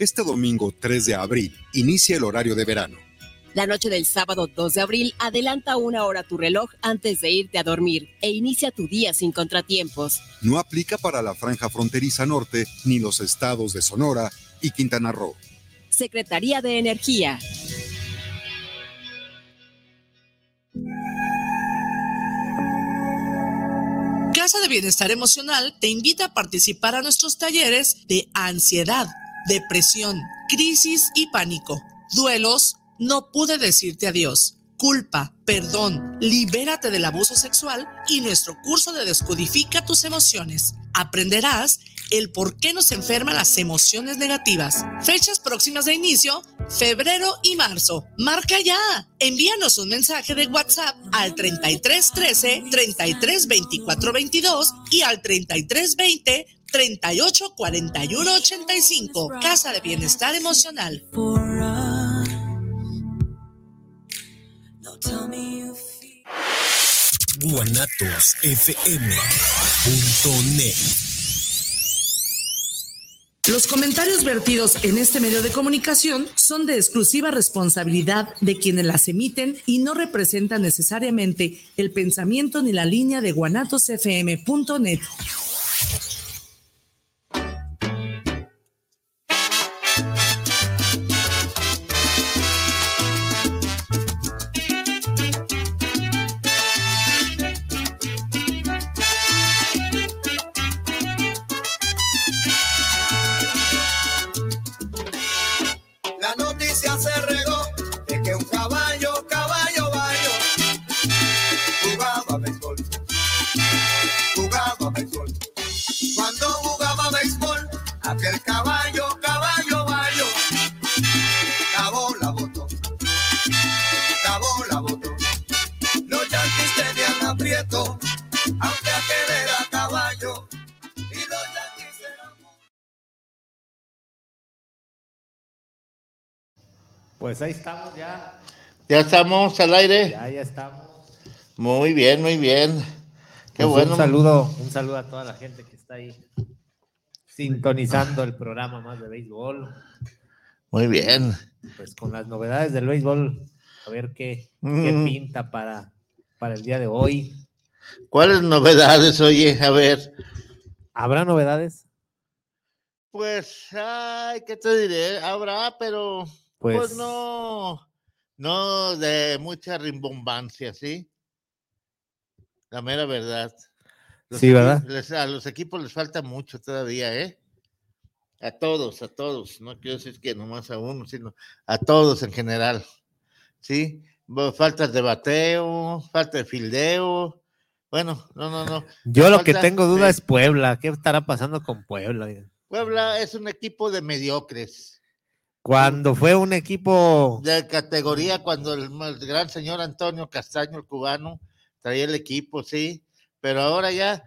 Este domingo 3 de abril inicia el horario de verano. La noche del sábado 2 de abril adelanta una hora tu reloj antes de irte a dormir e inicia tu día sin contratiempos. No aplica para la franja fronteriza norte ni los estados de Sonora y Quintana Roo. Secretaría de Energía. Casa de Bienestar Emocional te invita a participar a nuestros talleres de ansiedad, depresión, crisis y pánico, duelos, no pude decirte adiós, culpa, perdón, libérate del abuso sexual y nuestro curso de Descodifica tus emociones. Aprenderás el por qué nos enferman las emociones negativas. Fechas próximas de inicio, febrero y marzo. Marca ya. Envíanos un mensaje de WhatsApp al 33 13 33 24 22 y al 33 20 38 41 85. Casa de Bienestar Emocional. guanatosfm.net Los comentarios vertidos en este medio de comunicación son de exclusiva responsabilidad de quienes las emiten y no representan necesariamente el pensamiento ni la línea de guanatosfm.net. Pues ahí estamos ya. Ya estamos al aire. Ya, ya estamos. Muy bien, muy bien. Qué Pues bueno. Un saludo, un saludo a toda la gente que está ahí sintonizando el programa más de béisbol. Muy bien. Pues con las novedades del béisbol, a ver qué, qué Mm. pinta para, para el día de hoy. ¿Cuáles novedades, oye? A ver. ¿Habrá novedades? Pues, ay, ¿qué te diré? Habrá, pero pues, Pues- no, no de mucha rimbombancia, ¿sí? La mera verdad. Los Sí, ¿verdad? les- a los equipos les falta mucho todavía, ¿eh? A todos, a todos. No quiero decir que nomás a uno, sino a todos en general. ¿Sí? Faltas de bateo, falta de fildeo. Bueno, no, no, no. Yo lo que tengo duda es Puebla. ¿Qué estará pasando con Puebla? Puebla es un equipo de mediocres. Cuando fue un equipo de categoría cuando el, el gran señor Antonio Castaño, el cubano, traía el equipo, sí, pero ahora ya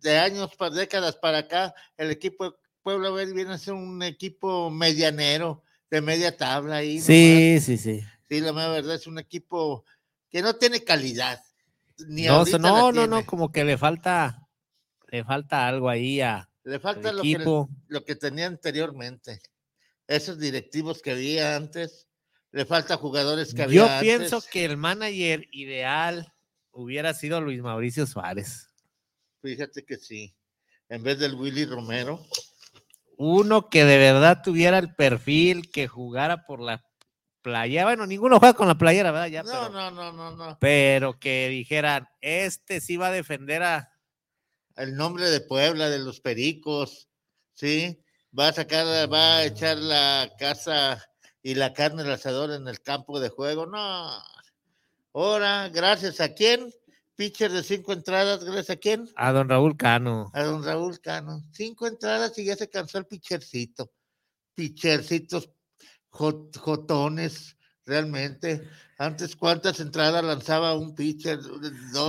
de años, para décadas para acá, el equipo de Puebla viene a ser un equipo medianero, de media tabla ahí. Sí, sí, sí. Sí, la verdad es un equipo que no tiene calidad. Ni No, no, no, no, como que le falta, le falta algo ahí a, Le falta que, lo que tenía anteriormente. Esos directivos que había antes, le falta jugadores que había Yo antes. pienso que el manager ideal hubiera sido Luis Mauricio Suárez. Fíjate que sí. En vez del Willy Romero. Uno que de verdad tuviera el perfil, que jugara por la playa. Bueno, ninguno juega con la playera, ¿verdad? Ya, No, pero, no, no, no, no. pero que dijeran, este sí va a defender a... El nombre de Puebla, de los Pericos, ¿sí? Va a sacar, va a echar la casa y la carne al asador en el campo de juego. No. Ahora, gracias a quién? Pitcher de cinco entradas, gracias a quién? A don Raúl Cano. A don Raúl Cano. Cinco entradas y ya se cansó el pitchercito. Pitchercitos jot- jotones, realmente. Antes, ¿cuántas entradas lanzaba un pitcher?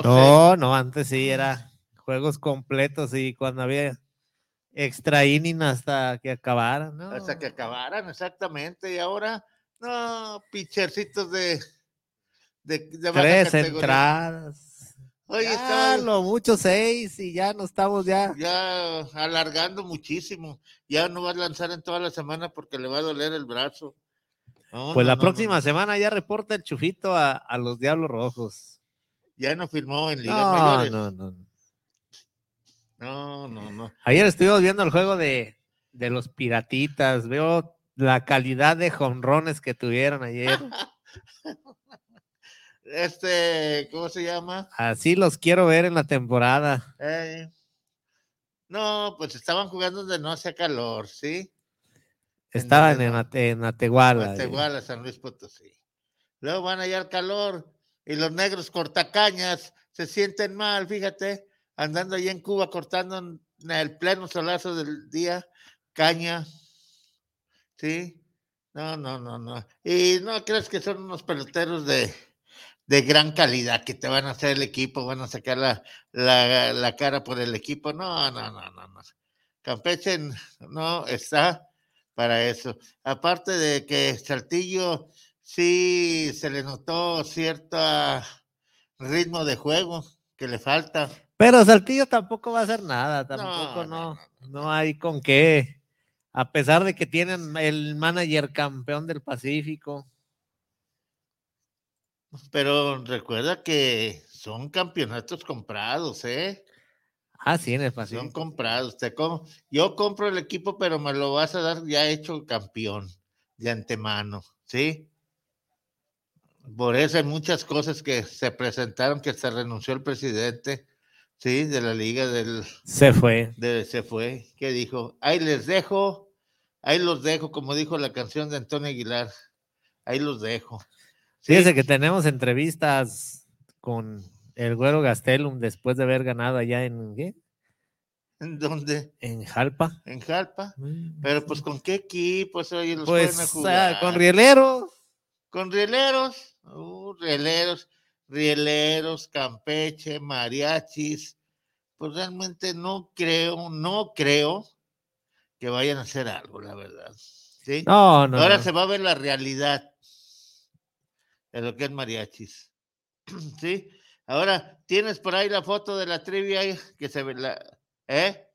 No, no, antes sí era juegos completos y cuando había extra inning hasta que acabaran, ¿no? Hasta que acabaran, exactamente. Y ahora, no, pitchercitos de, de, Tres categoría. entradas. Oye, Ya, estaba lo mucho seis y ya no estamos ya. ya alargando muchísimo. Ya no va a lanzar en toda la semana porque le va a doler el brazo. No, Pues no, la no, próxima semana ya reporta el chufito a, a los Diablos Rojos. Ya no firmó en ligas No, mayores. no, no. no, no, no. Ayer estuvimos viendo el juego de, de los piratitas. Veo la calidad de jonrones que tuvieron ayer. Este, ¿cómo se llama? Así los quiero ver en la temporada. Eh, no, pues estaban jugando donde no hacía calor, ¿sí? Estaban en, no? En Atehuala. Hasta igual a San Luis Potosí. Luego van allá al calor y los negros cortacañas se sienten mal, fíjate, andando allá en Cuba cortando en el pleno solazo del día caña. ¿Sí? No, no, no, no. Y no crees que son unos peloteros de, de gran calidad que te van a hacer el equipo, van a sacar la, la, la cara por el equipo. No, no, no, no, no. Campeche no está para eso. Aparte de que Saltillo sí se le notó cierto ritmo de juego que le falta. Pero Saltillo tampoco va a hacer nada, tampoco no, no, hay con qué. A pesar de que tienen el manager campeón del Pacífico. Pero recuerda que son campeonatos comprados, ¿eh? Ah, sí, en el Son Pacífico. comprados. Te com- Yo compro el equipo, pero me lo vas a dar ya hecho campeón de antemano, ¿sí? Por eso hay muchas cosas que se presentaron que se renunció el presidente, ¿sí? De la liga del, Se fue. de- se fue, que dijo, ahí les dejo, ahí los dejo, como dijo la canción de Antonio Aguilar, ahí los dejo. Sí, Fíjese que tenemos entrevistas con el Güero Gastelum después de haber ganado allá en, ¿qué? ¿En dónde? en Jalpa. En Jalpa. Pero pues con qué equipos oye los Pues pueden ah, jugar? con Rieleros. Con rieleros, uh, rieleros, rieleros, Campeche, mariachis. Pues realmente no creo, no creo que vayan a hacer algo, la verdad. ¿sí? No, no. Ahora no. se va a ver la realidad de lo que es mariachis. ¿Sí? Ahora, ¿tienes por ahí la foto de la trivia que se ve la, ¿eh?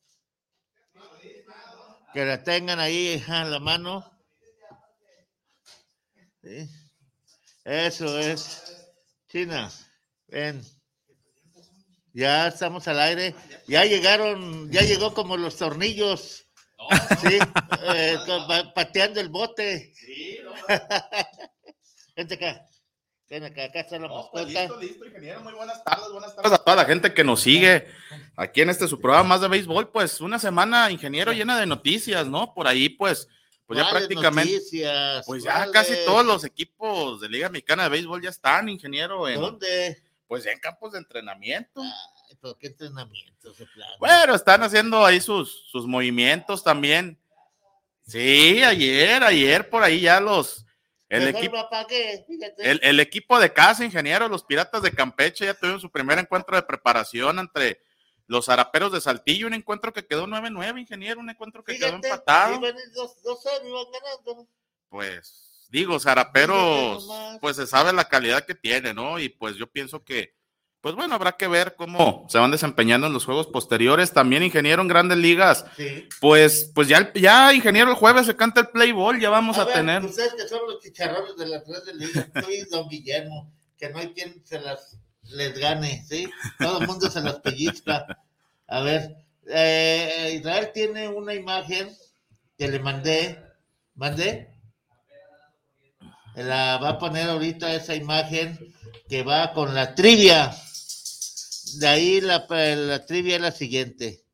Que la tengan ahí a la mano. Sí. Eso es. China, ven. Ya estamos al aire. Ya llegaron, ya llegó como los tornillos. Sí, eh, pateando el bote. Vente acá. Ven acá, acá está la No, pues, mascota. listo, listo, ingeniero. Muy buenas tardes, buenas tardes a toda la gente que nos sigue aquí en este su programa más de béisbol. Pues una semana, ingeniero, llena de noticias, ¿no? Por ahí, pues, pues ya ¿Cuáles prácticamente, noticias? pues ya casi todos los equipos de Liga Mexicana de Béisbol ya están, ingeniero, en, ¿Dónde? pues ya en campos de entrenamiento. Ay, pero qué entrenamiento ese plan. Bueno, están haciendo ahí sus, sus movimientos también. Sí, ayer, ayer por ahí ya los, equipo. El, el equipo de casa, ingeniero, los Piratas de Campeche ya tuvieron su primer encuentro de preparación entre los Araperos de Saltillo, un encuentro que quedó 9-9, ingeniero, un encuentro que quedó empatado. dos- dos ganando. Pues digo, Zaraperos, pues se sabe la calidad que tiene, ¿no? Y pues yo pienso que, pues bueno, habrá que ver cómo se van desempeñando en los juegos posteriores. También, ingeniero, en grandes ligas, Sí. pues, pues ya, ya, ingeniero, el jueves se canta el play ball, ya vamos a, ver, tener. Ustedes que son los chicharrones de las tres de liga, tú y don Guillermo, que no hay quien se las les gane, ¿sí? Todo el mundo se las pellizca. A ver, eh, Israel tiene una imagen que le mandé, mandé. La va a poner ahorita esa imagen que va con la trivia. De ahí la, la trivia es la siguiente.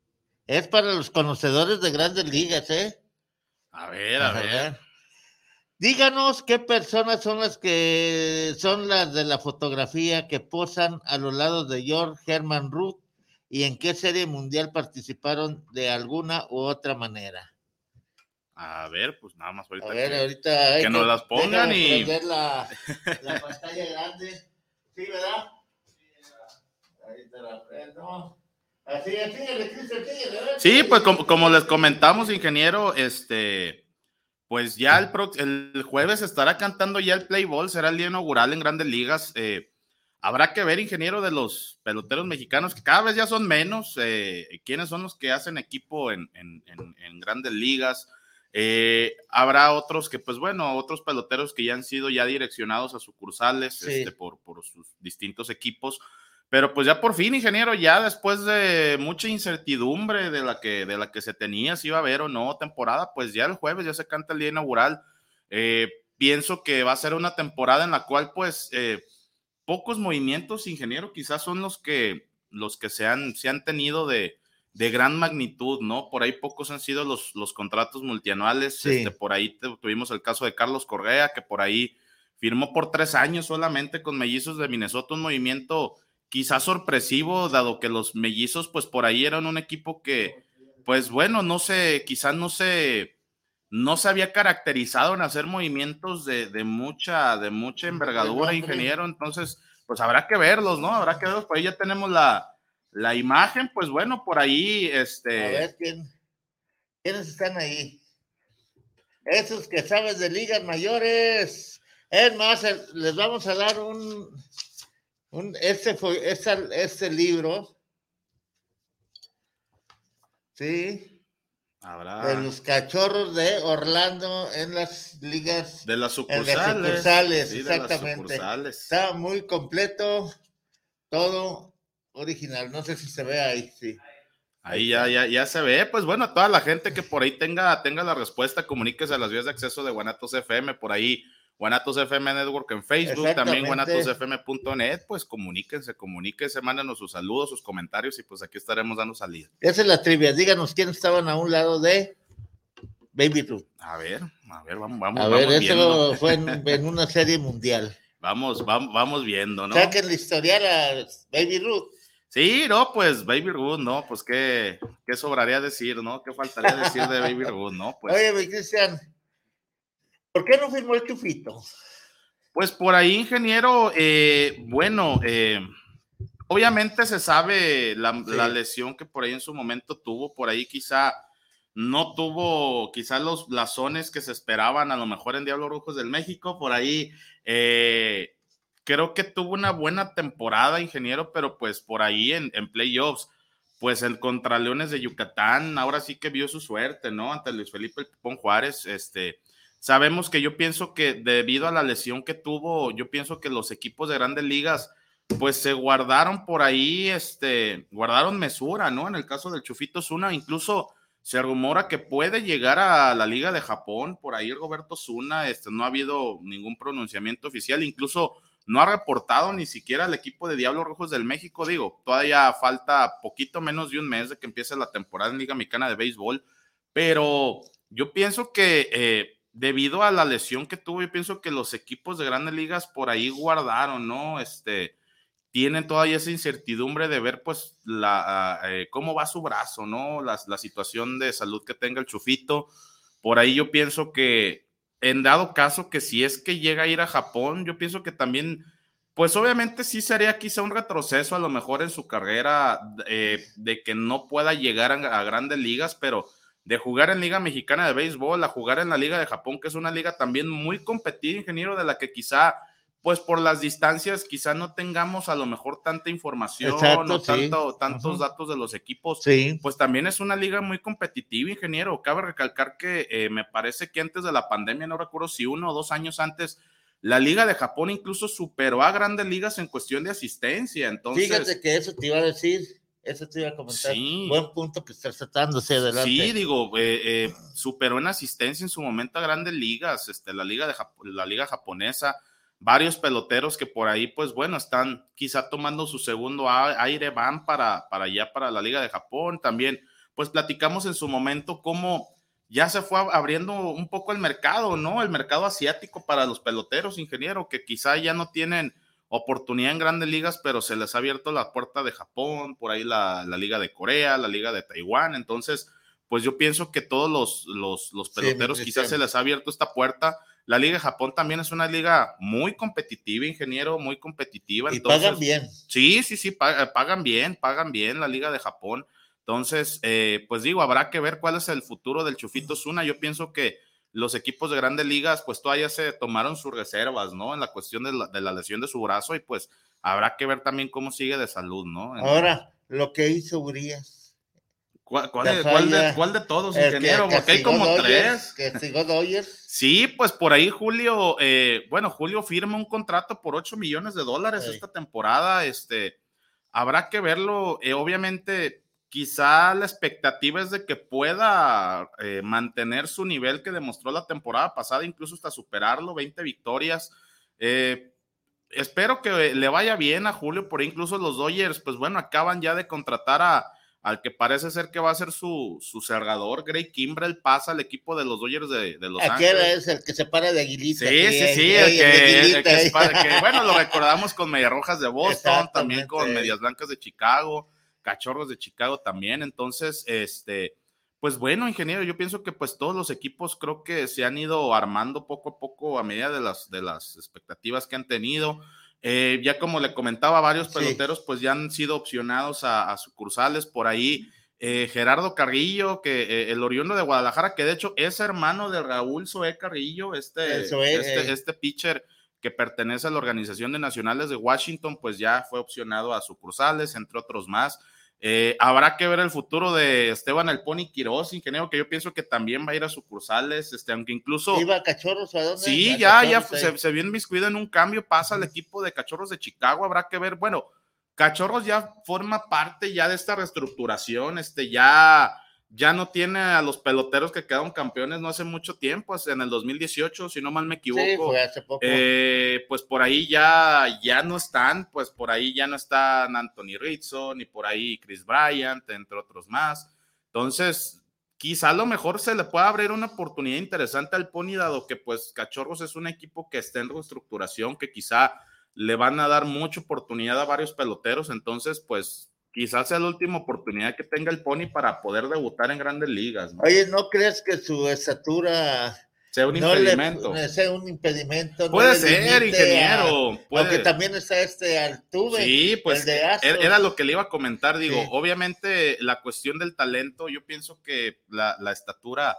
Es para los conocedores de grandes ligas, ¿eh? A ver, a ver. Díganos qué personas son las que son las de la fotografía que posan a los lados de George Herman Ruth y en qué serie mundial participaron de alguna u otra manera. A ver, pues nada más ahorita. A ver, que- ahorita que nos las pongan y- la, la pantalla grande. Sí, ¿verdad? Ahí te la prendo. Así, así, Sí, pues como, como les comentamos, ingeniero, este, pues ya el, prox- el jueves estará cantando ya el play ball, será el día inaugural en Grandes Ligas. eh, habrá que ver, ingeniero, de los peloteros mexicanos, que cada vez ya son menos, eh, quiénes son los que hacen equipo en, en, en, grandes ligas. Eh, habrá otros que, pues bueno, otros peloteros que ya han sido ya direccionados a sucursales este, por, por sus distintos equipos. Pero pues ya por fin, ingeniero, ya después de mucha incertidumbre de la que, de la que se tenía, si iba a haber o no temporada, pues ya el jueves ya se canta el día inaugural. Eh, pienso que va a ser una temporada en la cual pues eh, pocos movimientos, ingeniero, quizás son los que, los que se, han, se han tenido de, de gran magnitud, ¿no? Por ahí pocos han sido los, los contratos multianuales. Este, por ahí tuvimos el caso de Carlos Correa, que por ahí firmó por tres años solamente con Mellizos de Minnesota, un movimiento quizás sorpresivo, dado que los Mellizos, pues por ahí eran un equipo que, pues bueno, no sé, quizás no se, no se había caracterizado en hacer movimientos de, de mucha, de mucha envergadura, ingeniero. Entonces, pues habrá que verlos, ¿no? Habrá que verlos. Por ahí ya tenemos la, la imagen, pues bueno, por ahí, este. A ver quién, quiénes están ahí. Esos que sabes de ligas mayores. Es más, les vamos a dar un, un este fue, este, este libro. Sí. Habrá. De los cachorros de Orlando en las ligas. De las sucursales. En las sucursales, exactamente. Está muy completo. Todo original. No sé si se ve ahí, sí. Ahí ya, ya, ya se ve. Pues bueno, toda la gente que por ahí tenga, tenga la respuesta, comuníquese a las vías de acceso de Guanatos FM, por ahí, Guanatos FM Network en Facebook, también guanatosfm.net, pues comuníquense, comuníquense, mándenos sus saludos, sus comentarios y pues aquí estaremos dando salida. Esa es la trivia. Díganos quiénes estaban a un lado de Baby Ruth. A ver, a ver, vamos, vamos. A ver, eso fue en, en, una serie mundial. Vamos, vamos, vamos viendo, ¿no? Saquen la historial a Baby Ruth. Sí, no, pues Baby Ruth, ¿no? Pues qué, qué sobraría decir, ¿no? ¿Qué faltaría decir de Baby Ruth, ¿no? Pues, Oye, Cristian, ¿por qué no firmó el chufito? Pues por ahí, ingeniero, eh, bueno, eh, obviamente se sabe la, la, lesión que por ahí en su momento tuvo, por ahí quizá no tuvo quizá los blasones que se esperaban a lo mejor en Diablos Rojos del México, por ahí eh, creo que tuvo una buena temporada, ingeniero, pero pues por ahí en, en playoffs, pues el contra Leones de Yucatán, ahora sí que vio su suerte, ¿no? Ante Luis Felipe Pipón Juárez, este, sabemos que yo pienso que debido a la lesión que tuvo, yo pienso que los equipos de grandes ligas, pues se guardaron por ahí, este, guardaron mesura, ¿no? En el caso del Chufito Zuna, incluso se rumora que puede llegar a la Liga de Japón, por ahí Roberto Zuna, este, no ha habido ningún pronunciamiento oficial, incluso no ha reportado ni siquiera al equipo de Diablos Rojos del México, digo, todavía falta poquito menos de un mes de que empiece la temporada en Liga Mexicana de Béisbol, pero yo pienso que eh, debido a la lesión que tuvo, yo pienso que los equipos de grandes ligas por ahí guardaron, ¿no? Este, tienen todavía esa incertidumbre de ver, pues, la, eh, cómo va su brazo, ¿no? La, la situación de salud que tenga el chufito. Por ahí yo pienso que en dado caso que si es que llega a ir a Japón, yo pienso que también, pues obviamente sí sería quizá un retroceso a lo mejor en su carrera eh, de que no pueda llegar a, grandes ligas, pero de jugar en Liga Mexicana de Béisbol a jugar en la Liga de Japón, que es una liga también muy competida, ingeniero, de la que quizá, pues por las distancias, quizá no tengamos a lo mejor tanta información o tanto, tantos datos de los equipos. Sí. Pues también es una liga muy competitiva, ingeniero. Cabe recalcar que eh, me parece que antes de la pandemia, no recuerdo si uno o dos años antes, la Liga de Japón incluso superó a grandes ligas en cuestión de asistencia. Entonces, Fíjate que eso te iba a decir. Eso te iba a comentar. Sí. Buen punto que estás tratándose adelante. Sí, digo, eh, eh, superó en asistencia en su momento a grandes ligas, este, la liga de la liga japonesa, varios peloteros que por ahí, pues bueno, están quizá tomando su segundo aire, van para, para allá, para la liga de Japón. También, pues platicamos en su momento cómo ya se fue abriendo un poco el mercado, ¿no? El mercado asiático para los peloteros, ingeniero, que quizá ya no tienen oportunidad en grandes ligas, pero se les ha abierto la puerta de Japón, por ahí la, la Liga de Corea, la Liga de Taiwán. Entonces, pues yo pienso que todos los, los, los peloteros sí, quizás se les ha abierto esta puerta. La Liga de Japón también es una liga muy competitiva, ingeniero, muy competitiva. Y Entonces, pagan bien. Sí, sí, sí, pagan, pagan bien, pagan bien la Liga de Japón. Entonces, eh, pues digo, habrá que ver cuál es el futuro del Chufito Zuna. Yo pienso que los equipos de grandes ligas, pues todavía se tomaron sus reservas, ¿no? En la cuestión de la, de la lesión de su brazo y pues habrá que ver también cómo sigue de salud, ¿no? En- Ahora, lo que hizo Urias. ¿Cuál, de, cuál de- falla, cuál de todos, el que ingeniero? Porque hay como Dodgers, tres. Que Dodgers. Sí, pues por ahí Julio, eh, bueno, Julio firma un contrato por 8 millones de dólares Sí. esta temporada. Este, habrá que verlo. eh, obviamente, quizá la expectativa es de que pueda eh, mantener su nivel que demostró la temporada pasada, incluso hasta superarlo, 20 victorias. Eh, espero que le vaya bien a Julio, por incluso los Dodgers, pues bueno, acaban ya de contratar a, al que parece ser que va a ser su, su cerrador, Gray Kimbrell, pasa al equipo de los Dodgers de, de Los Aquel Ángeles. es el que se para de aguilita. Sí, sí, sí, el que, el aguilita, que se para- que, bueno, lo recordamos con Medias Rojas de Boston, también con. Medias Blancas de Chicago, Cachorros de Chicago también, entonces, este, pues bueno, ingeniero, yo pienso que pues todos los equipos creo que se han ido armando poco a poco a medida de las, de las expectativas que han tenido. Eh, ya como le comentaba, varios Sí. peloteros pues ya han sido opcionados a, a sucursales por ahí. Eh, Gerardo Carrillo, que eh, el oriundo de Guadalajara, que de hecho es hermano de Raúl Zoé Carrillo, este, Zoé, este, eh. este pitcher que pertenece a la Organización de Nacionales de Washington, pues ya fue opcionado a sucursales, entre otros más. Eh, habrá que ver el futuro de Esteban El Pony Quiroz, ingeniero, que yo pienso que también va a ir a sucursales, este, aunque incluso... ¿Iba a cachorros o a dónde? Sí, A ya, ya se, se vio inmiscuido en un cambio, pasa al equipo de Cachorros de Chicago, habrá que ver, bueno, Cachorros ya forma parte ya de esta reestructuración, este, ya, ya no tiene a los peloteros que quedaron campeones no hace mucho tiempo, en el 2018, si no mal me equivoco. Sí, fue hace poco. Eh, pues por ahí ya, ya no están, pues por ahí ya no están Anthony Rizzo, ni por ahí Chris Bryant, entre otros más. Entonces, quizá a lo mejor se le pueda abrir una oportunidad interesante al Pony, dado que pues Cachorros es un equipo que está en reestructuración, que quizá le van a dar mucha oportunidad a varios peloteros, entonces pues quizás sea la última oportunidad que tenga el Pony para poder debutar en grandes ligas, ¿no? Oye, ¿no crees que su estatura sea un no impedimento. le sea un impedimento? Puede ser, ingeniero. a- puede- Aunque también está este Altuve. Sí, pues el de era, lo que le iba a comentar, digo, Sí. obviamente la cuestión del talento, yo pienso que la, la estatura,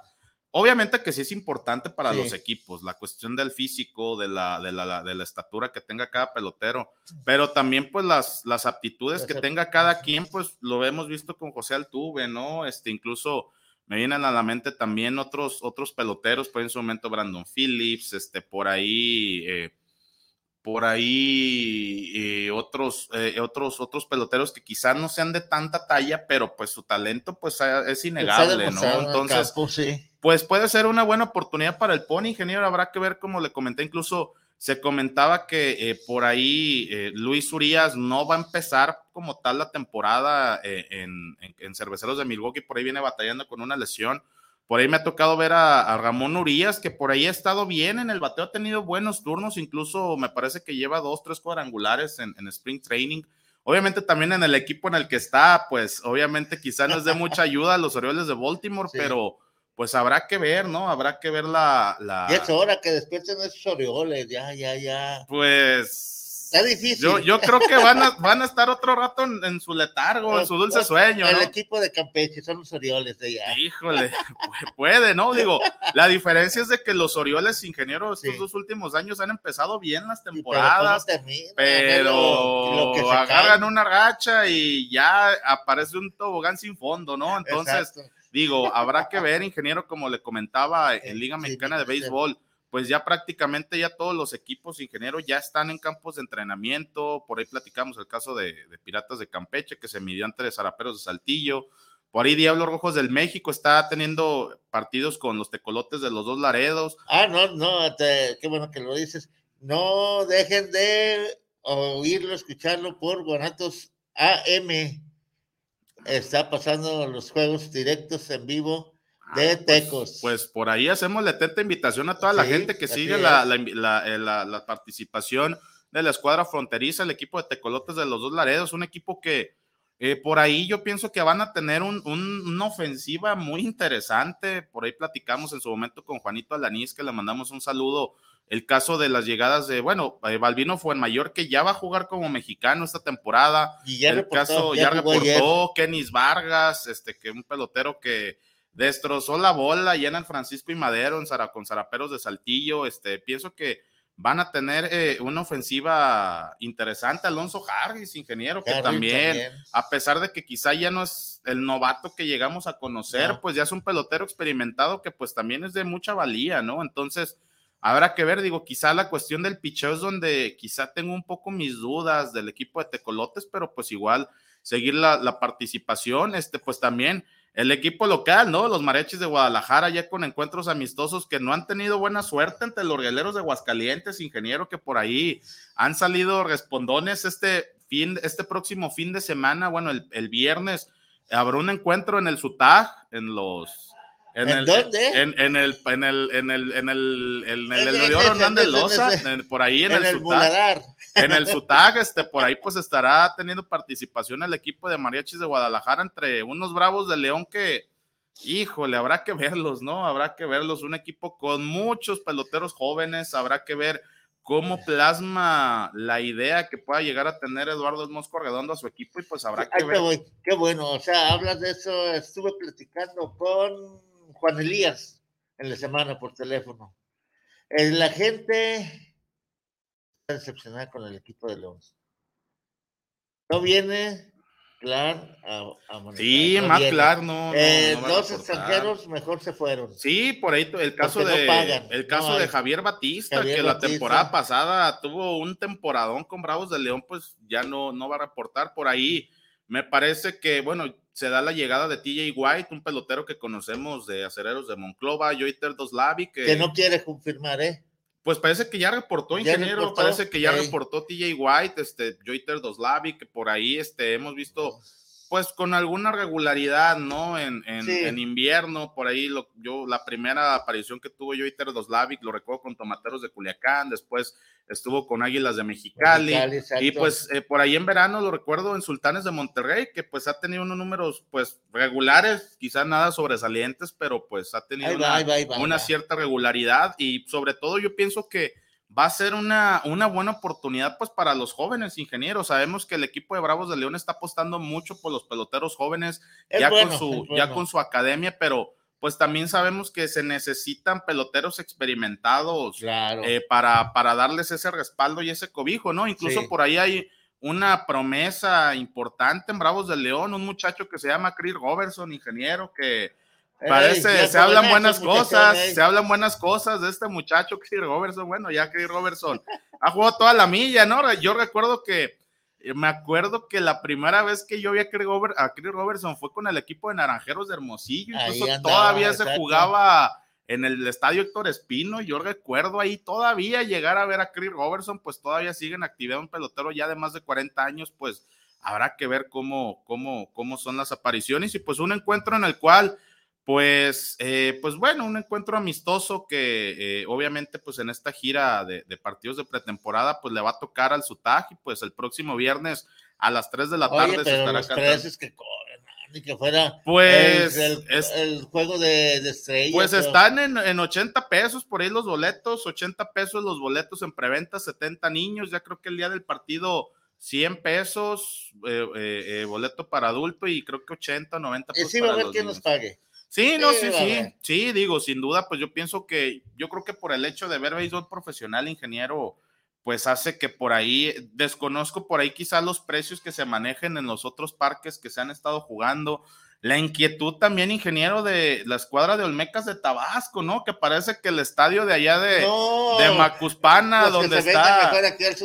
obviamente que sí es importante para Sí. los equipos, la cuestión del físico, de la, de la, de la estatura que tenga cada pelotero, pero también pues las, las aptitudes que tenga cada quien, pues lo hemos visto con José Altuve, ¿no? Este, incluso me vienen a la mente también otros, otros peloteros, por en su momento Brandon Phillips, este, por ahí, eh, por ahí eh, otros, eh, otros, otros peloteros que quizás no sean de tanta talla, pero pues su talento pues eh, es innegable, ¿no? en Entonces, campo, sí. pues puede ser una buena oportunidad para el Pony, ingeniero. Habrá que ver, como le comenté, incluso se comentaba que eh, por ahí Luis Urias no va a empezar como tal la temporada eh, en, en- en Cerveceros de Milwaukee, por ahí viene batallando con una lesión. Por ahí me ha tocado ver a, a Ramón Urias, que por ahí ha estado bien en el bateo, ha tenido buenos turnos, incluso me parece que lleva dos, tres cuadrangulares en, en Spring Training. Obviamente también en el equipo en el que está, pues obviamente quizá no es de mucha ayuda a los Orioles de Baltimore, Sí. pero pues habrá que ver, ¿no? Habrá que ver la, la Ya es hora que despierten esos Orioles, ya, ya, ya. pues Está difícil. yo, yo creo que van a, van a estar otro rato en, en su letargo, en su dulce Pues, sueño, El ¿no? equipo de Campeche son los Orioles de allá. Híjole, pu- puede, ¿no? Digo, la diferencia es de que los Orioles ingenieros estos Sí. dos últimos años han empezado bien las pero temporadas, pero Lo- lo que se agarran cae. una racha y ya aparece un tobogán sin fondo, ¿no? Entonces, Exacto. digo, habrá que ver, ingeniero, como le comentaba en Liga Sí, Mexicana de sí. Béisbol, pues ya prácticamente ya todos los equipos ingenieros ya están en campos de entrenamiento, por ahí platicamos el caso de, Piratas de Campeche, que se midió ante Zaraperos de Saltillo, por ahí Diablos Rojos del México está teniendo partidos con los tecolotes de los dos Laredos, Ah, no, no, te- qué bueno que lo dices. No dejen de oírlo, escucharlo por Guanatos AM. Está pasando los juegos directos en vivo de Ah, pues- Tecos. Pues por ahí hacemos la atenta invitación a toda la gente que sigue la, es. la invi- la- eh, la- participación de la escuadra fronteriza, el equipo de Tecolotes de los dos Laredos, un equipo que eh, por ahí yo pienso que van a tener un- un- una ofensiva muy interesante. Por ahí platicamos en su momento con Juanito Alanís, que le mandamos un saludo. El caso de las llegadas de, bueno, eh, Balbino fue en mayor que ya va a jugar como mexicano esta temporada y ya el reportó, caso ya, reportó Kenis Vargas, este, que un pelotero que destrozó la bola allá en el Francisco y Madero, en Zara, con Zaraperos de Saltillo. Este, pienso que van a tener eh, una ofensiva interesante. Alonso Harris, ingeniero, que también, también. a pesar de que quizá ya no es el novato que llegamos a conocer, No. pues ya es un pelotero experimentado que pues también es de mucha valía, ¿no? Entonces, habrá que ver, digo, quizá la cuestión del picheo es donde quizá tengo un poco mis dudas del equipo de Tecolotes, pero pues igual seguir la, la participación, este, pues también el equipo local, ¿no? Los mariachis de Guadalajara ya con encuentros amistosos que no han tenido buena suerte ante los orgueleros de Aguascalientes, ingeniero, que por ahí han salido respondones este fin, este próximo fin de semana, bueno, el, el viernes habrá un encuentro en el SUTAG, en los ¿En el, dónde? En, en el en el en el en el en el, Hernández Loza, por ahí en, el, el SUTAG en el SUTAG, este, por ahí pues estará teniendo participación el equipo de mariachis de Guadalajara entre unos bravos de León que, híjole, habrá que verlos, ¿no? Habrá que verlos, un equipo con muchos peloteros jóvenes, habrá que ver cómo plasma la idea que pueda llegar a tener Eduardo Mosco Redondo a su equipo y pues habrá que te ver. Qué bueno, o sea, hablas de eso. Estuve platicando con Juan Elías en la semana por teléfono. Eh, la gente está decepcionada con el equipo de León. No viene claro a, a manejar, Sí, no más viene. claro, no. no- Eh, no dos extranjeros mejor se fueron. Sí, por ahí el caso de pagan, el caso de. Javier Batista, Javier que la temporada pasada tuvo un temporadón con Bravos de León, pues ya no, no va a reportar por ahí. Me parece que, bueno, se da la llegada de TJ White, un pelotero que conocemos de Acereros de Monclova, Joiter Doslavi, que, Que no quiere confirmar, ¿eh? pues parece que ya reportó, Ya ingeniero, reportó, parece que ya reportó TJ White, este, Joiter Doslavi, que por ahí este, hemos visto pues con alguna regularidad, ¿no? En, en, Sí. en invierno, por ahí lo, yo, la primera aparición que tuvo yo, Iter Doslavic, lo recuerdo con Tomateros de Culiacán, después estuvo con Águilas de Mexicali, y pues eh, por ahí en verano lo recuerdo en Sultanes de Monterrey, que pues ha tenido unos números pues regulares, quizá nada sobresalientes, pero pues ha tenido una, va, va, cierta regularidad y sobre todo yo pienso que va a ser una, una buena oportunidad pues para los jóvenes ingenieros. Sabemos que el equipo de Bravos de León está apostando mucho por los peloteros jóvenes Es ya, bueno, con su, ya con su academia, pero pues también sabemos que se necesitan peloteros experimentados Claro. eh, para, para darles ese respaldo y ese cobijo, ¿no? Incluso Sí. por ahí hay una promesa importante en Bravos de León, un muchacho que se llama Chris Robertson, ingeniero, que parece, se hablan buenas cosas, se hablan buenas cosas de este muchacho Chris Robertson, bueno, ya Chris Robertson ha jugado toda la milla, ¿no? Yo recuerdo que, eh, me acuerdo que la primera vez que yo vi a Chris, Rober- a Chris Robertson fue con el equipo de Naranjeros de Hermosillo, incluso andaba, todavía se jugaba en el estadio Héctor Espino, yo recuerdo ahí todavía llegar a ver a Chris Robertson, pues todavía sigue en actividad un pelotero ya de más de 40 años, pues habrá que ver cómo, cómo, cómo son las apariciones y pues un encuentro en el cual, pues, eh, pues bueno, un encuentro amistoso que eh, obviamente pues en esta gira de, de partidos de pretemporada pues le va a tocar al Sutag y pues el próximo viernes a las 3 de la tarde Oye, se pero estará los precios que cobran, ni que fuera Pues, el, el- es- el juego de, de estrellas. Pues están en, en 80 pesos por ahí los boletos, 80 pesos los boletos en preventa, 70 niños, ya creo que el día del partido 100 pesos, eh, eh, eh, boleto para adulto y creo que 80, 90 Y pesos. sí va a los quién niños. nos pague. Sí, no, Sí, sí, sí, digo, sin duda, pues yo pienso que, yo creo que por el hecho de ver béisbol profesional, ingeniero, pues hace que por ahí, desconozco por ahí quizás los precios que se manejen en los otros parques que se han estado jugando, la inquietud también, ingeniero, de la escuadra de Olmecas de Tabasco, ¿no? Que parece que el estadio de allá de, No, de Macuspana, pues que donde se está... mejor aquí al.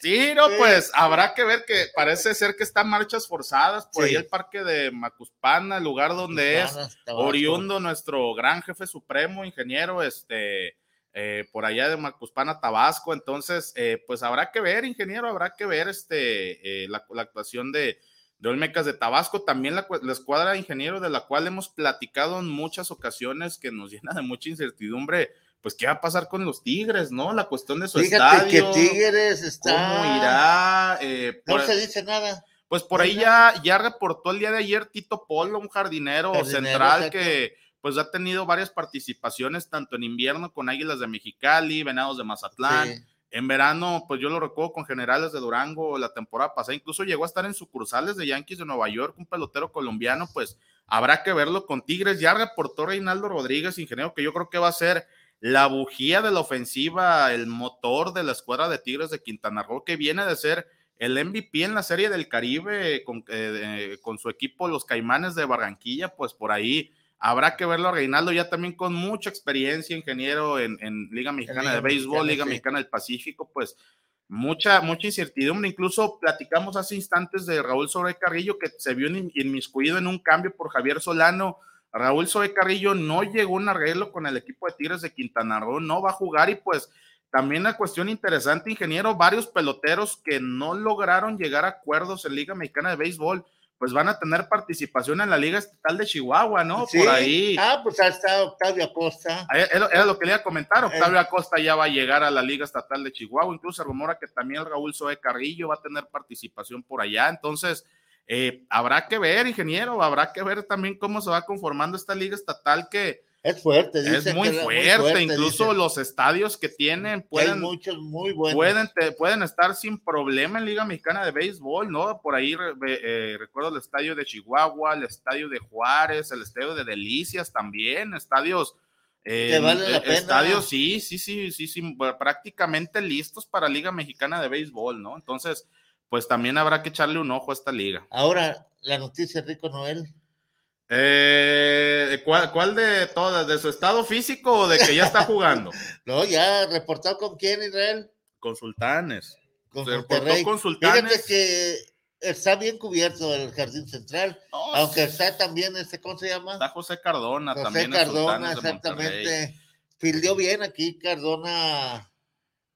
Sí, no, Sí. pues habrá que ver que parece ser que están marchas forzadas por Sí. ahí el parque de Macuspana, el lugar donde es Tabasco. oriundo nuestro gran jefe supremo, ingeniero, este, eh, por allá de Macuspana, Tabasco. Entonces, eh, pues habrá que ver, ingeniero, habrá que ver este, eh, la, la actuación de, de Olmecas de Tabasco, también la, la escuadra de ingeniero de la cual hemos platicado en muchas ocasiones que nos llena de mucha incertidumbre. Pues, ¿qué va a pasar con los Tigres, no? La cuestión de su Fíjate estadio. que Tigres está. ¿Cómo irá? Eh, No se dice nada. pues por No, ahí ya, ya reportó el día de ayer Tito Polo, un jardinero, Jardinero, central exacto. que pues ha tenido varias participaciones tanto en invierno con Águilas de Mexicali, Venados de Mazatlán, Sí. En verano, pues yo lo recuerdo con Generales de Durango la temporada pasada, incluso llegó a estar en sucursales de Yankees de Nueva York, un pelotero colombiano, pues habrá que verlo con Tigres. Ya reportó Reinaldo Rodríguez, ingeniero, que yo creo que va a ser la bujía de la ofensiva, el motor de la escuadra de Tigres de Quintana Roo, que viene de ser el MVP en la Serie del Caribe con, eh, con su equipo, los Caimanes de Barranquilla, pues por ahí Habrá que verlo a Reinaldo ya también con mucha experiencia, ingeniero en, Liga Mexicana de Béisbol, Liga Mexicana del Pacífico, pues mucha, mucha incertidumbre. Incluso platicamos hace instantes de Raúl Sobe Carrillo, que se vio inmiscuido en un cambio por Javier Solano. Raúl Sobe Carrillo no llegó a un arreglo con el equipo de Tigres de Quintana Roo, no va a jugar y pues también la cuestión interesante, ingeniero, varios peloteros que no lograron llegar a acuerdos en Liga Mexicana de Béisbol pues van a tener participación en la Liga Estatal de Chihuahua, ¿no? Por ahí. Ah, pues ha estado Octavio Acosta. Era, lo que le iba a comentar, Octavio Acosta ya va a llegar a la Liga Estatal de Chihuahua, incluso se rumora que también Raúl Zoe Carrillo va a tener participación por allá, entonces eh, habrá que ver, ingeniero, habrá que ver también cómo se va conformando esta Liga Estatal que es fuerte, es muy fuerte, incluso los estadios que tienen pueden, muchos muy buenos. Pueden, pueden estar sin problema en Liga Mexicana de Béisbol, ¿no? Por ahí eh, recuerdo el estadio de Chihuahua, el estadio de Juárez, el estadio de Delicias también, estadios. Eh, vale la pena. Estadios, sí, sí, sí, sí, sí, prácticamente listos para Liga Mexicana de Béisbol, ¿no? Entonces, pues también habrá que echarle un ojo a esta liga. Ahora, la noticia, Rico Noel. Eh, ¿cuál, de todas? ¿De su estado físico o de que ya está jugando? no, ya reportado con quién, Israel. Con Sultanes. Con Se con Sultanes. Fíjate que está bien cubierto el jardín central, aunque está también, este, ¿cómo se llama? Está José Cardona José también. Cardona, exactamente. Fildió bien aquí, Cardona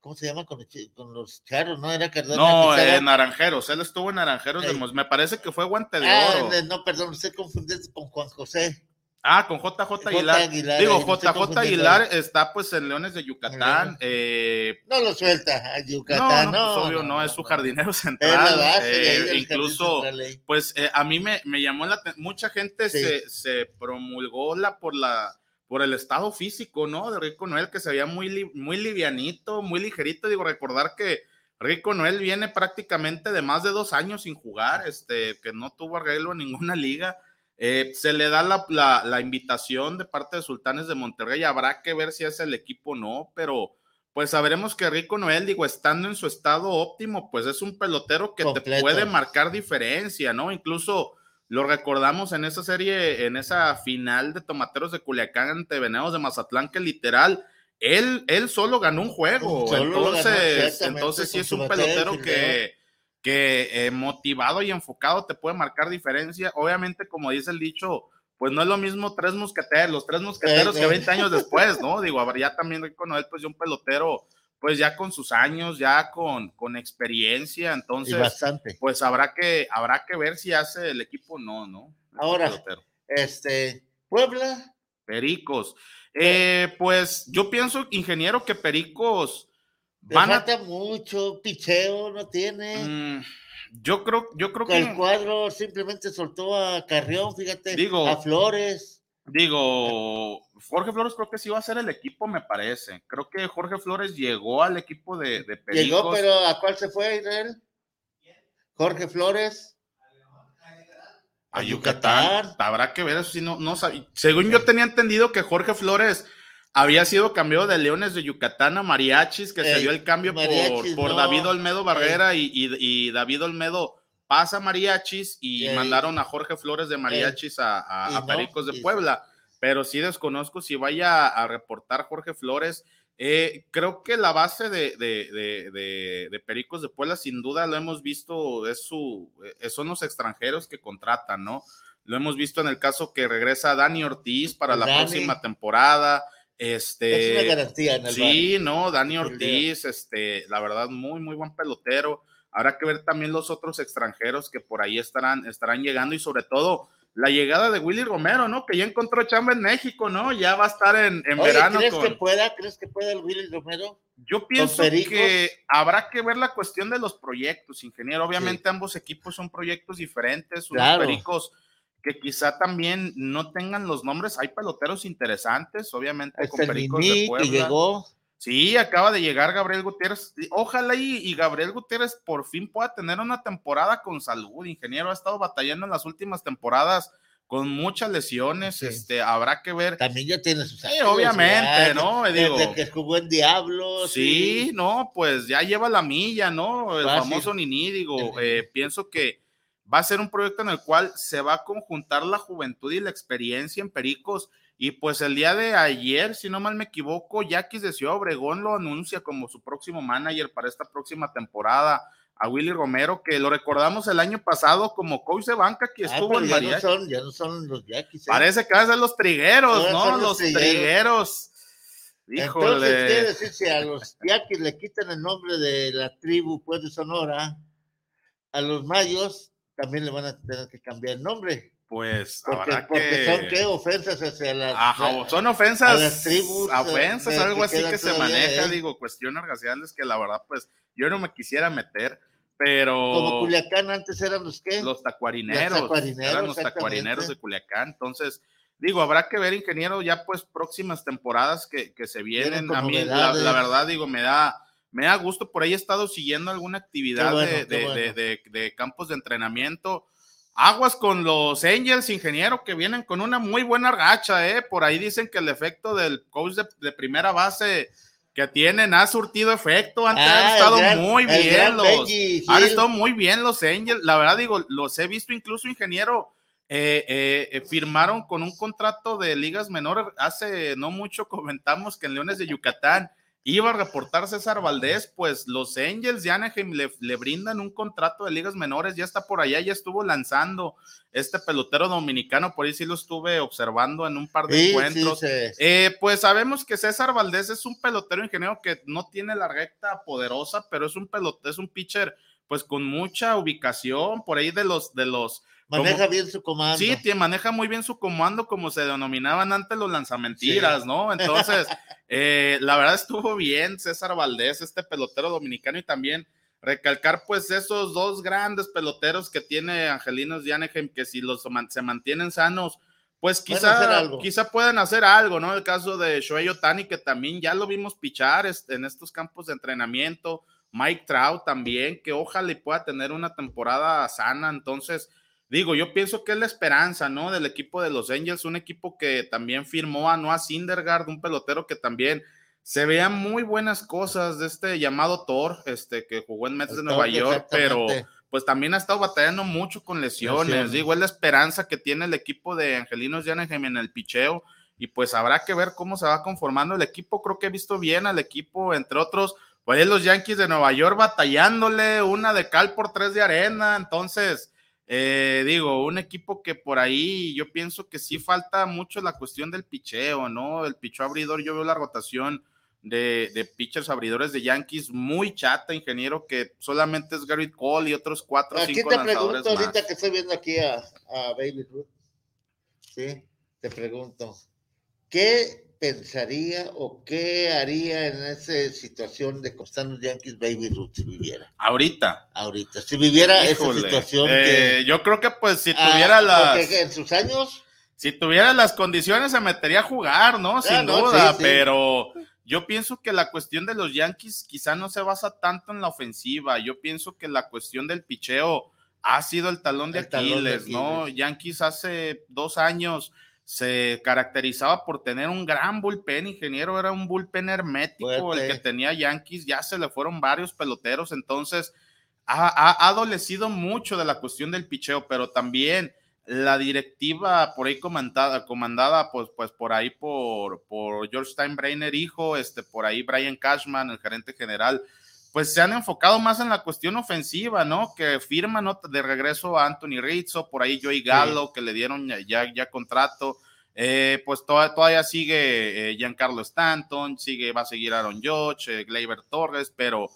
¿Cómo se llama con, los charros? ¿No era Cardona? No, en Naranjeros. Él estuvo en Naranjeros. me parece que fue guante de ah, oro. No, perdón, usted confundió con Juan José. Ah, con JJ Aguilar. Digo, JJ Aguilar está pues en Leones de Yucatán. Eh, no lo suelta a Yucatán, no. Pues, obvio, no, es su jardinero central. Eh, incluso, pues eh, a mí me, me llamó la mucha gente se, se promulgó la por la por el estado físico, ¿no? De Rico Noel, que se veía muy, muy livianito, muy ligerito. Digo, recordar que Rico Noel viene prácticamente de más de dos años sin jugar, este, que no tuvo arreglo en ninguna liga. Eh, se le da la, la, invitación de parte de Sultanes de Monterrey. Habrá que ver si es el equipo o no, pero pues sabremos que Rico Noel, digo, estando en su estado óptimo, pues es un pelotero que te puede marcar diferencia, ¿no? Incluso lo recordamos en esa serie, en esa final de Tomateros de Culiacán ante Venados de Mazatlán, que literal, él, él solo ganó un juego. entonces, entonces sí es un pelotero que, que eh, motivado y enfocado te puede marcar diferencia. Obviamente, como dice el dicho, pues no es lo mismo tres mosqueteros, los tres mosqueteros que 20 años después, ¿no? Digo, habría también con él, pues, un pelotero pues ya con sus años, ya con, con experiencia, entonces, bastante. pues habrá que, habrá que ver si hace el equipo o no, ¿no? Ahora, este, Puebla. Pericos. Eh, pues yo pienso, ingeniero, que Pericos van a... mucho, picheo no tiene. Mm, yo creo, yo creo que... El cuadro simplemente soltó a Carrión, fíjate, Digo, a Flores. Digo, Jorge Flores creo que sí va a ser el equipo, me parece. Creo que Jorge Flores llegó al equipo de, de Pericos. Llegó, pero ¿a cuál se fue, Israel? Jorge Flores. A Yucatán. Habrá que ver eso si no, no Según yo tenía entendido que Jorge Flores había sido cambiado de Leones de Yucatán a Mariachis, que se dio el cambio por, por David Olmedo Barrera y, y David Olmedo pasa Mariachis y mandaron a Jorge Flores de Mariachis a, Pericos de Puebla, pero sí desconozco si vaya a reportar Jorge Flores. Eh, creo que la base de, de, Pericos de Puebla, sin duda lo hemos visto, es su, eh, son los extranjeros que contratan, ¿no? Lo hemos visto en el caso que regresa Dani Ortiz para la próxima temporada. Este, es una garantía en el Sí, no, Dani Ortiz, este, la verdad, muy, muy buen pelotero. Habrá que ver también los otros extranjeros que por ahí estarán, estarán llegando y sobre todo la llegada de Willy Romero, ¿no? Que ya encontró chamba en México, ¿no? Ya va a estar en, en verano. ¿Crees que pueda? ¿Crees que pueda el Willy Romero? Yo pienso que habrá que ver la cuestión de los proyectos, ingeniero. Obviamente ambos equipos son proyectos diferentes, unos pericos que quizá también no tengan los nombres. Hay peloteros interesantes, obviamente, con Pericos de Puebla. Que llegó Sí, acaba de llegar Gabriel Gutiérrez. Ojalá y, y, Gabriel Gutiérrez por fin pueda tener una temporada con salud. Ingeniero ha estado batallando en las últimas temporadas con muchas lesiones. Este, habrá que ver. También ya tiene sus Sí, obviamente, ¿no? Digo, Desde que jugó en Diablos. Sí, no, pues ya lleva la milla, ¿no? El Fácil. famoso Nini, digo, eh, pienso que va a ser un proyecto en el cual se va a conjuntar la juventud y la experiencia en Pericos. Y pues el día de ayer, si no mal me equivoco, Yaquis de Ciudad Obregón lo anuncia como su próximo manager para esta próxima temporada a Willy Romero, que lo recordamos el año pasado como coach de banca que Ah, estuvo en ya no, son, ya no son los Yaquis. ¿eh? Parece que van a ser los trigueros, Ahora ¿no? los Los trigueros. trigueros. Entonces, quiere decir, si a los Yaquis le quitan el nombre de la tribu pues, de Sonora, a los mayos también le van a tener que cambiar el nombre. Pues Porque, habrá porque que... son, ¿qué? Ofensas hacia las... Ajá, son a ofensas, las tribus, ofensas, eh, algo que así que se maneja, ¿eh? digo, cuestiones raciales que la verdad, pues, yo no me quisiera meter, pero Como Culiacán antes eran los que... los tacuarineros, Los tacuarineros, eran los tacuarineros de Culiacán, entonces, digo, habrá que ver, ingeniero, ya pues próximas temporadas que, que se vienen, a mí, la, verdad, digo, me da, me da gusto, por ahí he estado siguiendo alguna actividad Qué bueno, de, qué de- bueno. de- de- de campos de entrenamiento, Aguas con los Angels, ingeniero, que vienen con una muy buena racha, ¿eh? Por ahí dicen que el efecto del coach de, de primera base que tienen ha surtido efecto. Han, Ah, estado gran- muy bien los. Han estado muy bien los Angels. La verdad, digo, los he visto incluso, ingeniero. eh, eh, eh, firmaron con un contrato de ligas menores. Hace no mucho comentamos que en Leones de Yucatán iba a reportar César Valdés, pues los Angels de Anaheim le, le brindan un contrato de ligas menores, ya está por allá, ya estuvo lanzando este pelotero dominicano, por ahí sí lo estuve observando en un par de Sí, sí, encuentros. Eh, pues sabemos que César Valdés es un pelotero ingeniero que no tiene la recta poderosa, pero es un pelotero, es un pitcher pues con mucha ubicación, por ahí de los, de los maneja como- bien su comando. Sí, tie- maneja muy bien su comando, como se denominaban antes los lanzamentiras, Sí. ¿no? Entonces, eh, la verdad estuvo bien César Valdés, este pelotero dominicano, y también recalcar, pues, esos dos grandes peloteros que tiene Angelinos Anaheim, que si los se mantienen sanos, pues quizá, quizá pueden hacer algo, ¿no? El caso de Shohei Otani, que también ya lo vimos pichar este, en estos campos de entrenamiento. Mike Trout también, que ojalá y pueda tener una temporada sana. Entonces, digo, yo pienso que es la esperanza, ¿no? Del equipo de los Angels, un equipo que también firmó a Noah Syndergaard, un pelotero que también se vean muy buenas cosas de este llamado Thor, este que jugó en Mets de Nueva York, pero pues también ha estado batallando mucho con lesiones. Lesiones. Digo, es la esperanza que tiene el equipo de Angelinos Anaheim en el picheo. Y pues habrá que ver cómo se va conformando el equipo. Creo que he visto bien al equipo, entre otros, pues los Yankees de Nueva York batallándole una de cal por tres de arena. Entonces, eh, digo, un equipo que por ahí yo pienso que sí falta mucho la cuestión del picheo, ¿no? El picheo abridor, yo veo la rotación de, de pitchers abridores de Yankees muy chata, ingeniero, que solamente es Garrett Cole y otros cuatro o Aquí cinco te lanzadores pregunto, más. ahorita que estoy viendo aquí a, a Baby Ruth, ¿sí? Te pregunto, ¿qué pensaría o qué haría en esa situación de costar los Yankees Baby Ruth si viviera Ahorita. ahorita? Si viviera Híjole, esa situación eh, que... yo creo que pues si Ah, tuviera las en sus años, si tuviera las condiciones se metería a jugar, ¿no? Sin Ah, no, duda, sí, sí. pero yo pienso que la cuestión de los Yankees quizá no se basa tanto en la ofensiva. Yo pienso que la cuestión del picheo ha sido el talón de El talón de Aquiles, ¿no? Yankees hace dos años se caracterizaba por tener un gran bullpen, ingeniero, era un bullpen hermético Fuerte. el que tenía Yankees, ya se le fueron varios peloteros, entonces ha, ha- ha adolecido mucho de la cuestión del picheo, pero también la directiva por ahí comandada, comandada pues, pues por ahí por, por George Steinbrenner, hijo, este, por ahí Brian Cashman, el gerente general, pues se han enfocado más en la cuestión ofensiva, ¿no? Que firman ¿no? de regreso a Anthony Rizzo, por ahí Joey Gallo, que le dieron ya, ya, ya contrato. Eh, pues to- todavía sigue eh, Giancarlo Stanton, sigue, va a seguir Aaron Judge, eh, Gleyber Torres, pero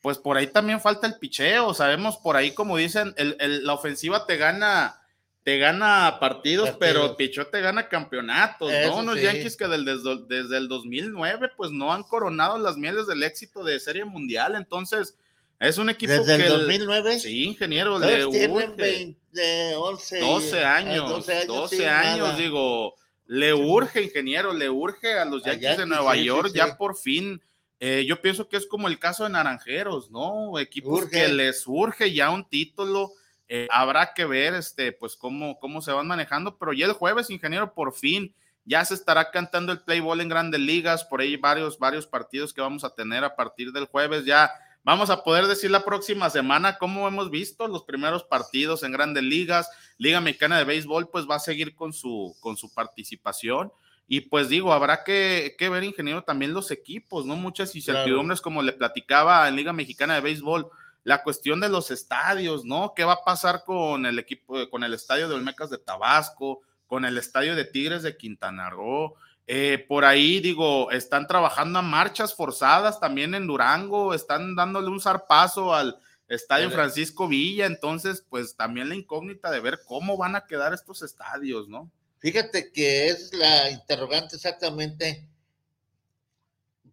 pues por ahí también falta el picheo. Sabemos por ahí, como dicen, el- el- la ofensiva te gana, te gana partidos, Partidos. pero el picheo te gana campeonatos, Eso ¿no? Unos sí. Yankees que del- desde, desde el 2009, pues no han coronado las mieles del éxito de Serie Mundial. Entonces, es un equipo desde que. el el- 2009, Sí, ingeniero, le tienen urge. 20, 11, y- 12 años, ah, 12 12 años, sí, nada. digo, le urge, ingeniero, le urge a los A Yankees de Nueva sí, York sí. ya por fin Eh, yo pienso que es como el caso de Naranjeros, ¿no? Equipos Urge. que les urge ya un título. Eh, habrá que ver, este, pues, cómo, cómo se van manejando, pero ya el jueves, ingeniero, por fin ya se estará cantando el play ball en grandes ligas, por ahí varios, varios partidos que vamos a tener a partir del jueves, ya vamos a poder decir la próxima semana cómo hemos visto los primeros partidos en grandes ligas, Liga Mexicana de Béisbol, pues va a seguir con su, con su participación. Y pues digo, habrá que, que ver, ingeniero, también los equipos, ¿no? Muchas incertidumbres, como le platicaba en Liga Mexicana de Béisbol, la cuestión de los estadios, ¿no? ¿Qué va a pasar con el equipo, con el estadio de Olmecas de Tabasco, con el estadio de Tigres de Quintana Roo? Eh, por ahí, digo, están trabajando a marchas forzadas también en Durango, están dándole un zarpazo al estadio Vale. Francisco Villa, entonces, pues también la incógnita de ver cómo van a quedar estos estadios, ¿no? Fíjate que es la interrogante exactamente,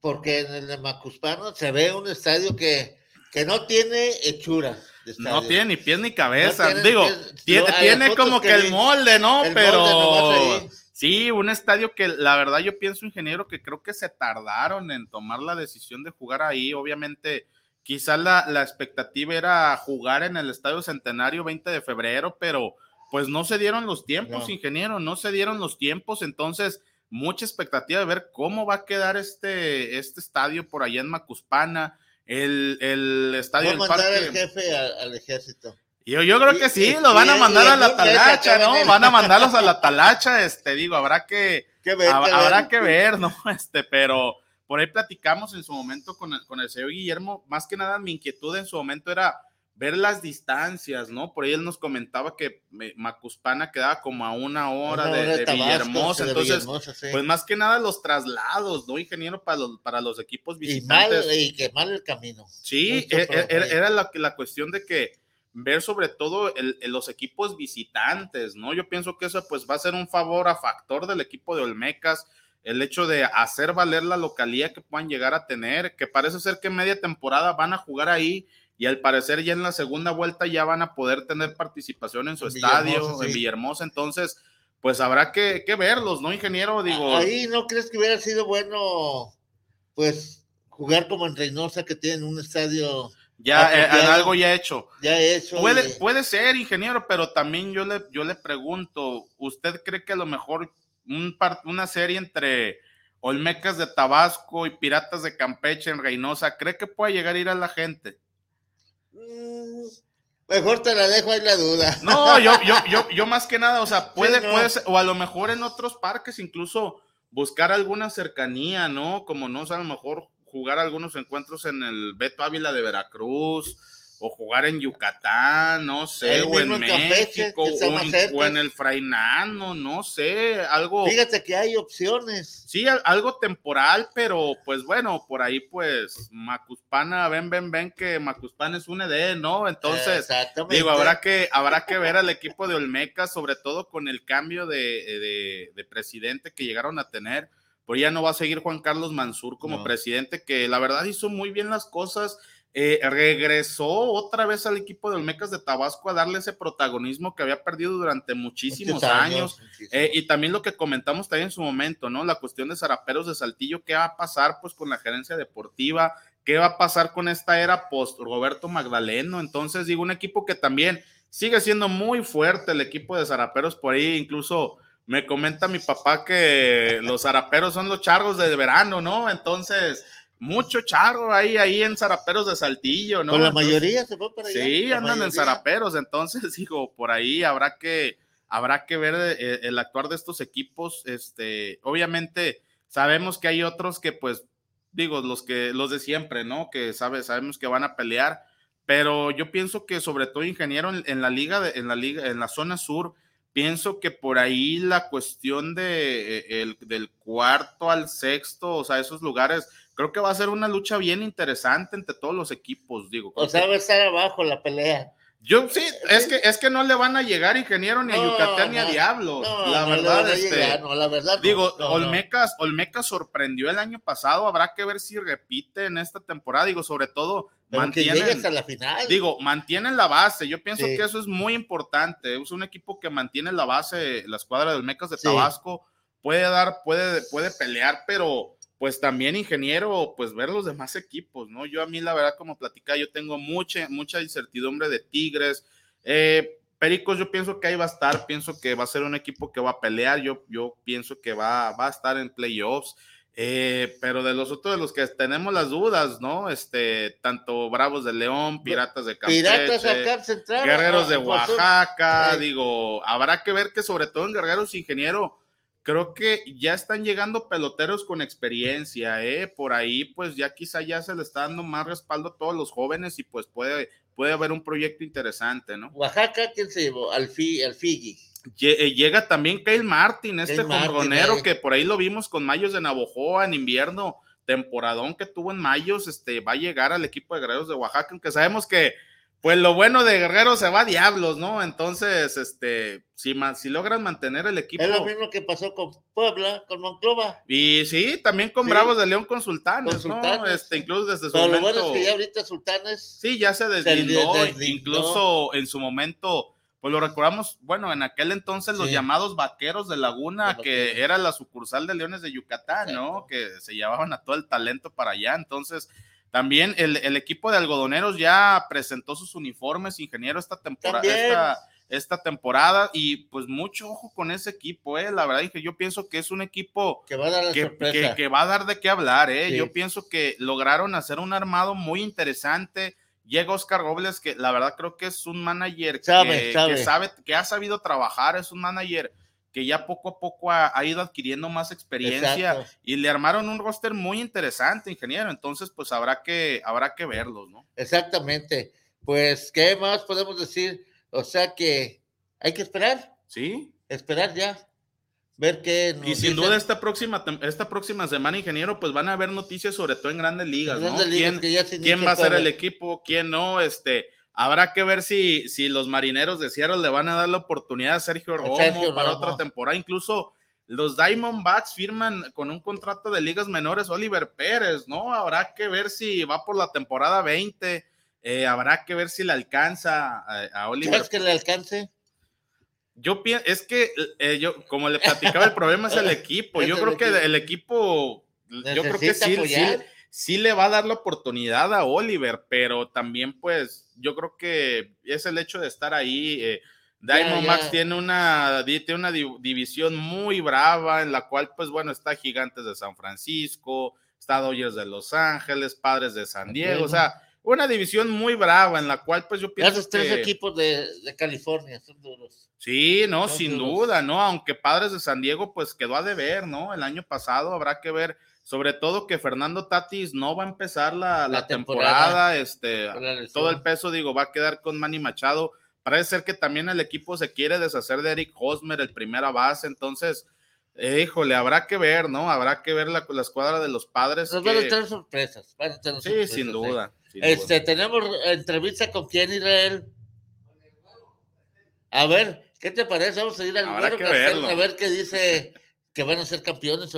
porque en el de Macuspano se ve un estadio que, que no tiene hechura. No tiene ni pies ni cabeza. No Digo, pies. tiene, como que que el molde, ¿no? el Pero molde sí, un estadio que la verdad yo pienso, ingeniero, que creo que se tardaron en tomar la decisión de jugar ahí. Obviamente, quizás la, la expectativa era jugar en el Estadio Centenario 20 de febrero, pero pues no se dieron los tiempos, No. ingeniero, no se dieron los tiempos. Entonces, mucha expectativa de ver cómo va a quedar este, este estadio por allá en Macuspana. El, el estadio del mandar parque. el jefe a- al ejército. Yo, yo creo que sí, los van a mandar a la talacha, ¿no? Van a mandarlos a la talacha, este, digo, habrá que, ¿Qué ver, hab- habrá ver? que ver, ¿no? Este, pero por ahí platicamos en su momento con el, con el señor Guillermo, más que nada mi inquietud en su momento era ver las distancias, ¿no? Por ahí él nos comentaba que Macuspana quedaba como a una hora Una de, hora de Tabasco, Villahermosa, de entonces, Villahermosa, sí. pues más que nada los traslados, ¿no, ingeniero? Para los, para los equipos y mal, visitantes. y que mal el camino. Sí, e- e- era, la, la cuestión de que ver sobre todo el- el- los equipos visitantes, ¿no? Yo pienso que eso pues va a ser un favor a factor del equipo de Olmecas, el hecho de hacer valer la localía que puedan llegar a tener, que parece ser que media temporada van a jugar ahí y al parecer ya en la segunda vuelta ya van a poder tener participación en su estadio, en. Villahermosa, entonces pues habrá que, que verlos, ¿no, ingeniero? Digo, Ahí no crees que hubiera sido bueno, pues, jugar como en Reynosa, que tienen un estadio ya eh, algo ya hecho. ya hecho. Puede, y- puede ser, ingeniero, pero también yo le, yo le pregunto, ¿usted cree que a lo mejor un par- una serie entre Olmecas de Tabasco y Piratas de Campeche en Reynosa, cree que pueda llegar a ir a la gente? Mm, Mejor te la dejo ahí la duda. No, yo, yo, yo, yo más que nada, o sea, puede, no. puede ser, o a lo mejor en otros parques incluso buscar alguna cercanía, ¿no? Como no, o sea, a lo mejor jugar algunos encuentros en el Beto Ávila de Veracruz, o jugar en Yucatán, no sé, o en México, o en, cerca. o en el Frainano, no sé, algo, Fíjate que hay opciones. sí, al- algo temporal, pero pues bueno, por ahí pues Macuspana, ven, ven, ven que Macuspana es un ED, ¿no? Entonces. Digo, habrá que, habrá que ver al equipo de Olmeca, sobre todo con el cambio de, de- de presidente que llegaron a tener. Pues ya no va a seguir Juan Carlos Mansur como No. presidente, que la verdad hizo muy bien las cosas. Eh, regresó otra vez al equipo de Olmecas de Tabasco a darle ese protagonismo que había perdido durante muchísimos años. Eh, y también lo que comentamos también en su momento, ¿no? La cuestión de Zaraperos de Saltillo, ¿qué va a pasar pues con la gerencia deportiva? ¿Qué va a pasar con esta era post Roberto Magdaleno? Entonces, digo, un equipo que también sigue siendo muy fuerte el equipo de Zaraperos por ahí, incluso me comenta mi papá que los Zaraperos son los charros de verano, ¿no? Entonces, mucho charro ahí, ahí en Zaraperos de Saltillo, ¿no? Con la Entonces, mayoría se fue para allá. Sí, la andan en zaraperos, entonces digo, por ahí habrá que, habrá que ver eh, el actuar de estos equipos. Este, obviamente sabemos que hay otros que, pues, digo, los que, los de siempre, ¿no? Que sabe, sabemos que van a pelear, pero yo pienso que sobre todo ingeniero en, en la liga, de- en la liga, en la zona sur, pienso que por ahí la cuestión de eh, el, del cuarto al sexto, o sea, esos lugares, creo que va a ser una lucha bien interesante entre todos los equipos, digo. O sea, va a estar abajo la pelea. yo sí, es que, es que no le van a llegar ingeniero ni a No, Yucatán ni a no, Diablos. No, la verdad, a este, llegar, la verdad. digo. Olmecas, Olmecas sorprendió el año pasado. Habrá que ver si repite en esta temporada. Digo, sobre todo, Pero que hasta la final. digo, mantienen la base. Yo pienso Sí. que eso es muy importante. Es un equipo que mantiene la base, la escuadra de Olmecas de Sí. Tabasco. Puede dar, puede, puede pelear, pero pues también ingeniero, pues ver los demás equipos, ¿no? Yo a mí la verdad, como platicaba, yo tengo mucha, mucha incertidumbre de Tigres. Eh, Pericos, yo pienso que ahí va a estar, pienso que va a ser un equipo que va a pelear, yo, yo pienso que va, va a estar en playoffs. Eh, pero de los otros de los que tenemos las dudas, ¿no? Este, tanto Bravos de León, Piratas de Campeche, Piratas acá central, Guerreros de Oaxaca, digo, habrá que ver que sobre todo en Guerreros Ingeniero, creo que ya están llegando peloteros con experiencia, ¿eh? Por ahí, pues ya quizá ya se le está dando más respaldo a todos los jóvenes y pues puede, puede haber un proyecto interesante, ¿no? Oaxaca, ¿quién se llevó? Alfi, Alfigi. Lle- eh, Llega también Kyle Martin, este jonronero eh. que por ahí lo vimos con Mayos de Navojoa en invierno, temporadón que tuvo en Mayos, este, va a llegar al equipo de Guerreros de Oaxaca, aunque sabemos que, pues lo bueno de Guerreros se va a diablos, ¿no? Entonces, este, si, si logran mantener el equipo. Es lo mismo que pasó con Puebla, con Monclova. Y sí, también con Sí. Bravos de León con Sultanes, Con ¿no? Este, incluso desde su Pero lo momento. bueno es que ya ahorita Sultanes. Sí, ya se Se deslindó, incluso en su momento, pues lo recordamos, bueno, en aquel entonces los llamados vaqueros de Laguna, que era la sucursal de Leones de Yucatán, ¿no? Que se llevaban a todo el talento para allá, entonces también el, el equipo de algodoneros ya presentó sus uniformes, ingeniero, esta temporada, esta, esta temporada, y pues mucho ojo con ese equipo, eh, la verdad, dije, yo pienso que es un equipo Que va a dar la que, sorpresa. que- que va a dar de qué hablar, ¿eh? Sí. Yo pienso que lograron hacer un armado muy interesante. Llega Oscar Robles, que la verdad creo que es un manager Sabe, que, sabe. que sabe, que ha sabido trabajar, es un manager que ya poco a poco ha, ha ido adquiriendo más experiencia Exacto. y le armaron un roster muy interesante, ingeniero. Entonces, pues habrá que, habrá que verlos, ¿no? Exactamente. Pues, ¿qué más podemos decir? O sea que hay que esperar, Sí. esperar ya. Ver qué. nos Y sin dicen. duda esta próxima, esta próxima semana, ingeniero, pues van a haber noticias sobre todo en grandes ligas, ¿no? Grandes ligas ¿Quién- que ya se quién va a ser el equipo, quién no, este, habrá que ver si, si los marineros de Seattle le van a dar la oportunidad a Sergio Romo Sergio para Romo. otra temporada, incluso los Diamondbacks firman con un contrato de ligas menores Oliver Pérez, ¿no? Habrá que ver si va por la temporada 20, eh, habrá que ver si le alcanza a, a Oliver ¿Crees que le alcance? yo pienso, es que eh, yo, como le platicaba, el problema es el equipo. Yo creo que el equipo, yo creo que sí, sí. Sí le va a dar la oportunidad a Oliver, pero también, pues, yo creo que es el hecho de estar ahí. eh, Diamondbacks ya. tiene una, tiene una di- división muy brava en la cual, pues bueno, está Gigantes de San Francisco, está Dodgers de Los Ángeles, Padres de San Diego, o sea, una división muy brava en la cual, pues yo pienso Esos tres que- equipos de, de California son duros. Sí, no, Son sin duros. duda, ¿no? Aunque Padres de San Diego, pues quedó a deber, ¿no? El año pasado habrá que ver, sobre todo que Fernando Tatis no va a empezar la, la La temporada, temporada. este, todo el peso, digo, va a quedar con Manny Machado. Parece ser que también el equipo se quiere deshacer de Eric Hosmer, el primera base, entonces, eh, híjole, habrá que ver, ¿no? Habrá que ver la, la escuadra de los padres. Nos que- van a tener sorpresas. van a tener Sí, sorpresas, sin ¿eh? duda. sin Este, duda. tenemos entrevista con quién, Israel. A ver, ¿qué te parece? Vamos a ir al Habrá que a ver qué dice que van a ser campeones.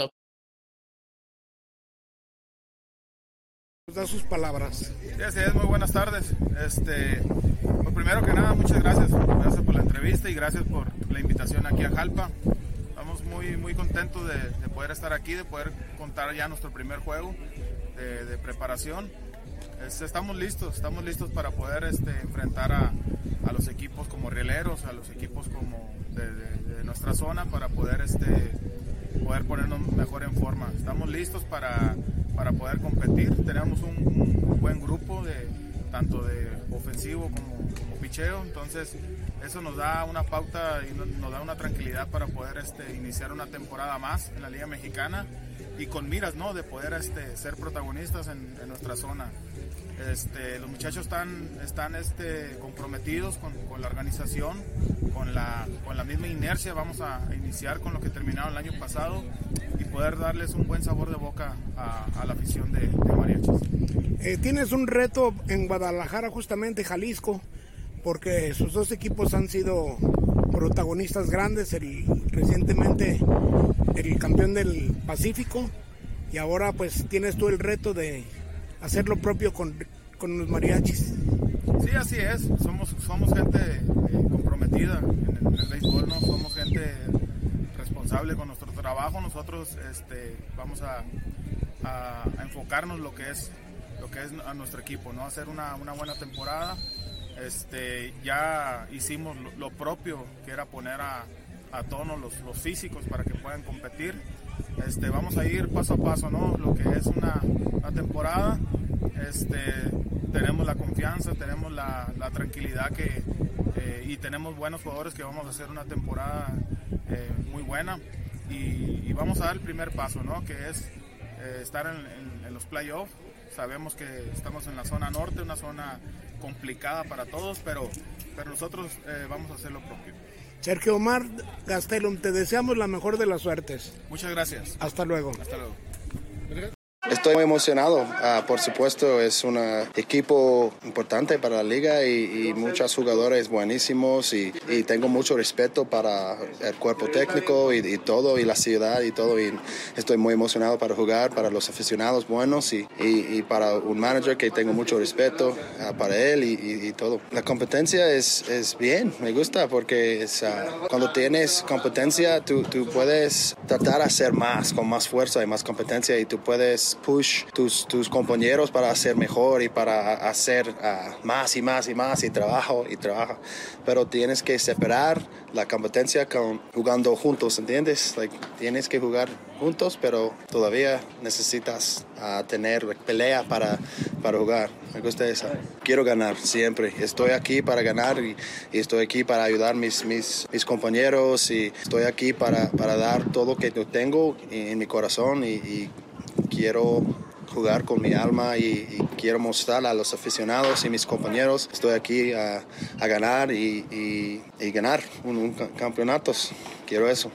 Da sus palabras. Sí, es, muy buenas tardes. Este, pues primero que nada, muchas gracias. Gracias por la entrevista y gracias por la invitación aquí a Jalpa. Estamos muy, muy contentos de, de poder estar aquí, de poder contar ya nuestro primer juego de, preparación. Estamos listos, estamos listos para poder este, enfrentar a, a los equipos como rieleros, a los equipos como de, de- de nuestra zona para poder este, poder ponernos mejor en forma. Estamos listos para, para poder competir. Tenemos un, buen grupo de tanto de ofensivo como, como picheo, entonces eso nos da una pauta y nos da una tranquilidad para poder este, iniciar una temporada más en la Liga Mexicana y con miras ¿no? de poder este, ser protagonistas en, en nuestra zona. Este, los muchachos están, están este, comprometidos con, la organización, con la, con la misma inercia. Vamos a iniciar con lo que terminaron el año pasado y poder darles un buen sabor de boca a, la afición de, de mariachis. Eh, tienes un reto en Guadalajara, justamente Jalisco, porque sus dos equipos han sido protagonistas grandes, recientemente el campeón del Pacífico, y ahora pues tienes tú el reto de hacer lo propio con, con los mariachis. Sí, así es. Somos, somos gente eh, comprometida en el, en béisbol, ¿no? Somos gente responsable con nuestro trabajo. Nosotros este, vamos a, enfocarnos lo que es lo que es a nuestro equipo, ¿no? Hacer una, una buena temporada. Este, ya hicimos lo, lo propio, que era poner a, a tono los, los físicos para que puedan competir. Este, vamos a ir paso a paso, ¿no? Lo que es una, temporada. Este, tenemos la confianza, tenemos la, tranquilidad que, eh, y tenemos buenos jugadores que vamos a hacer una temporada eh, muy buena. Y, vamos a dar el primer paso, ¿no? Que es eh, estar en, en- los playoffs. Sabemos que estamos en la zona norte, una zona complicada para todos, pero, pero nosotros vamos a hacer lo propio. Sergio Omar Gastelum, te deseamos la mejor de las suertes. Muchas gracias. Hasta luego. Hasta luego. Estoy muy emocionado. Ah, por supuesto, es un equipo importante para la liga y, y muchos jugadores buenísimos y, tengo mucho respeto para el cuerpo técnico y, todo y la ciudad y todo. Y estoy muy emocionado para jugar, para los aficionados buenos y, para un manager que tengo mucho respeto ah, para él y, todo. La competencia es, es bien, me gusta porque es, ah, cuando tienes competencia tú, tú puedes tratar de hacer más, con más fuerza y más competencia y tú puedes push tus, tus compañeros para hacer mejor y para hacer ah, más y más y más y trabajo y trabajo. Pero tienes que separar la competencia con jugando juntos, ¿entiendes? Like, tienes que jugar juntos, pero todavía necesitas ah, tener pelea para, para jugar. Me gusta eso. Quiero ganar siempre. Estoy aquí para ganar y, y estoy aquí para ayudar mis, mis, mis compañeros y estoy aquí para, para dar todo que yo tengo en mi corazón y, y quiero jugar con mi alma y, quiero mostrar a los aficionados y mis compañeros estoy aquí a, ganar y, ganar un, un ca- campeonatos. Quiero eso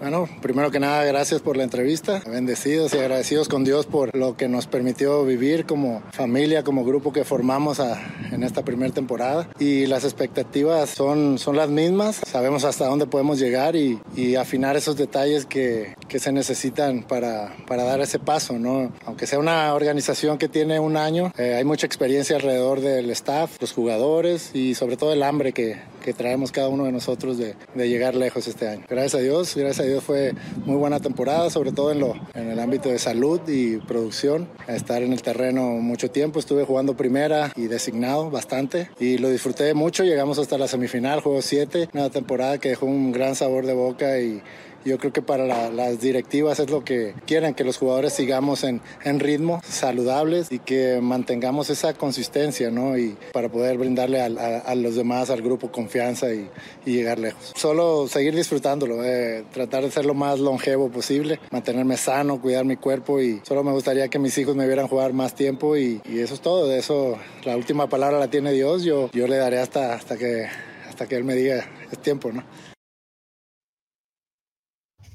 Bueno, primero que nada, gracias por la entrevista. Bendecidos y agradecidos con Dios por lo que nos permitió vivir como familia, como grupo que formamos a- en esta primera temporada. Y las expectativas son, son las mismas. Sabemos hasta dónde podemos llegar y, y afinar esos detalles que, que se necesitan para, para dar ese paso, ¿no? Aunque sea una organización que tiene un año, eh, hay mucha experiencia alrededor del staff, los jugadores y sobre todo el hambre que, que traemos cada uno de nosotros de, de llegar lejos este año. Gracias a Dios, gracias a Dios fue muy buena temporada, sobre todo en, lo, en el ámbito de salud y producción. Estar en el terreno mucho tiempo, estuve jugando primera y designado bastante y lo disfruté mucho. Llegamos hasta la semifinal, juego 7, una temporada que dejó un gran sabor de boca y yo creo que para la- las directivas es lo que quieren, que los jugadores sigamos en, en ritmo, saludables y que mantengamos esa consistencia, ¿no? Y para poder brindarle al- a, a los demás, al grupo, confianza y, y llegar lejos. Solo seguir disfrutándolo, eh, tratar de ser lo más longevo posible, mantenerme sano, cuidar mi cuerpo y solo me gustaría que mis hijos me vieran jugar más tiempo y, y eso es todo. De eso, la última palabra la tiene Dios, yo, yo le daré hasta, hasta, que, hasta que Él me diga, es tiempo, ¿no?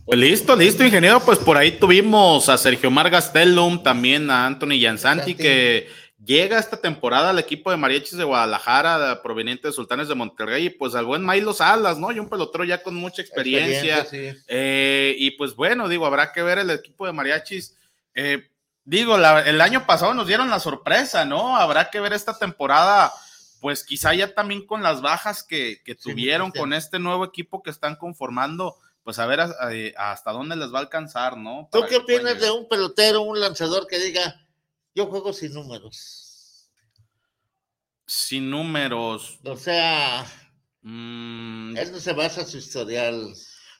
Pues listo, listo, ingeniero. Pues por ahí tuvimos a Sergio Mar Gastelum, también a Anthony Jansanti, que llega esta temporada al equipo de Mariachis de Guadalajara, proveniente de Sultanes de Monterrey, y pues al buen Milo Salas, ¿no? Y un pelotero ya con mucha experiencia. Experiencia, sí. Eh, y pues bueno, digo, habrá que ver el equipo de Mariachis. Eh, digo, la- el año pasado nos dieron la sorpresa, ¿no? Habrá que ver esta temporada, pues quizá ya también con las bajas que, que tuvieron sí. con este nuevo equipo que están conformando, pues a ver a- a- hasta dónde les va a alcanzar, ¿no? ¿Tú qué opinas de un pelotero, un lanzador que diga, yo juego sin números? Sin números. O sea, Mm, él no se basa en su historial.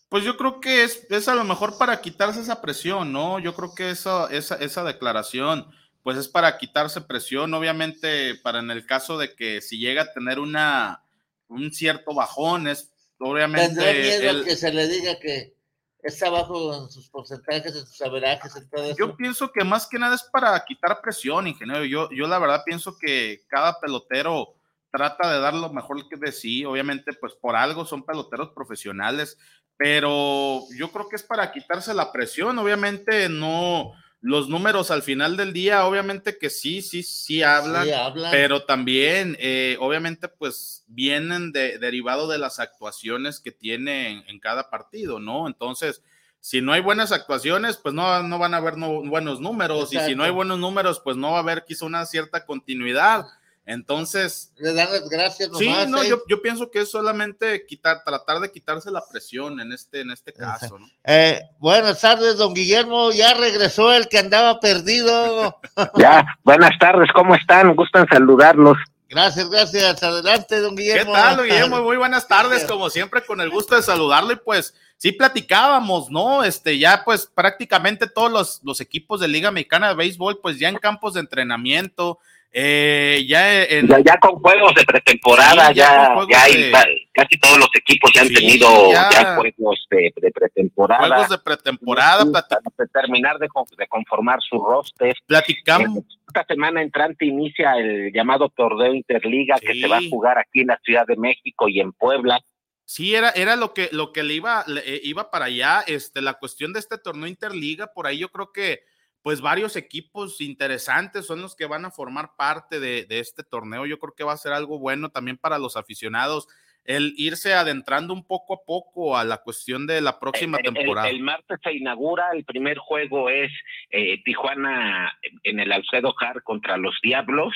Pues yo creo que es, es a lo mejor para quitarse esa presión, ¿no? Yo creo que eso, esa, esa declaración, pues es para quitarse presión, obviamente, para en el caso de que si llega a tener una, un cierto bajón, es obviamente... Tendrá miedo él- que se le diga que está bajo en sus porcentajes, en sus averajes, en todo eso. Yo pienso que más que nada es para quitar presión, ingeniero. Yo, yo la verdad pienso que cada pelotero trata de dar lo mejor que de sí. Obviamente, pues por algo son peloteros profesionales, pero yo creo que es para quitarse la presión. Obviamente no, los números al final del día, obviamente que sí, sí, sí hablan, Sí, hablan. pero también, eh, obviamente, pues vienen de, derivado de las actuaciones que tiene en, en cada partido, ¿no? Entonces, si no hay buenas actuaciones, pues no, no van a haber no- buenos números, y si no hay buenos números, pues no va a haber quizá una cierta continuidad. Entonces, Le dan las gracias sí, no, ¿eh? yo, yo pienso que es solamente quitar, tratar de quitarse la presión en este, en este caso, ¿no? Eh, buenas tardes, don Guillermo. Ya regresó el que andaba perdido. Ya, buenas tardes, ¿cómo están? Gustan saludarlos. Gracias, gracias. Adelante, don ¿Qué Guillermo. tal, Guillermo? Muy buenas tardes, como siempre, con el gusto de saludarlo y pues sí platicábamos, ¿no? Este, ya pues prácticamente todos los, los equipos de Liga Mexicana de Béisbol, pues ya en campos de entrenamiento, eh, ya en... Ya, ya con juegos de pretemporada, Sí, ya ya, hay, de- casi todos los equipos ya han Sí, tenido ya. juegos de, de pretemporada. Juegos de pretemporada, Sí, para terminar de, con- de conformar su roster. platicamos. Esta semana entrante inicia el llamado torneo Interliga que se va a jugar aquí en la Ciudad de México y en Puebla. Sí, era, era lo que, lo que le iba, le- eh, iba para allá. Este, la cuestión de este torneo Interliga, por ahí yo creo que pues varios equipos interesantes son los que van a formar parte de, de este torneo. Yo creo que va a ser algo bueno también para los aficionados el irse adentrando un poco a poco a la cuestión de la próxima El- el- temporada. El, martes se inaugura, el primer juego es eh, Tijuana en el Alcedo Jar contra los Diablos.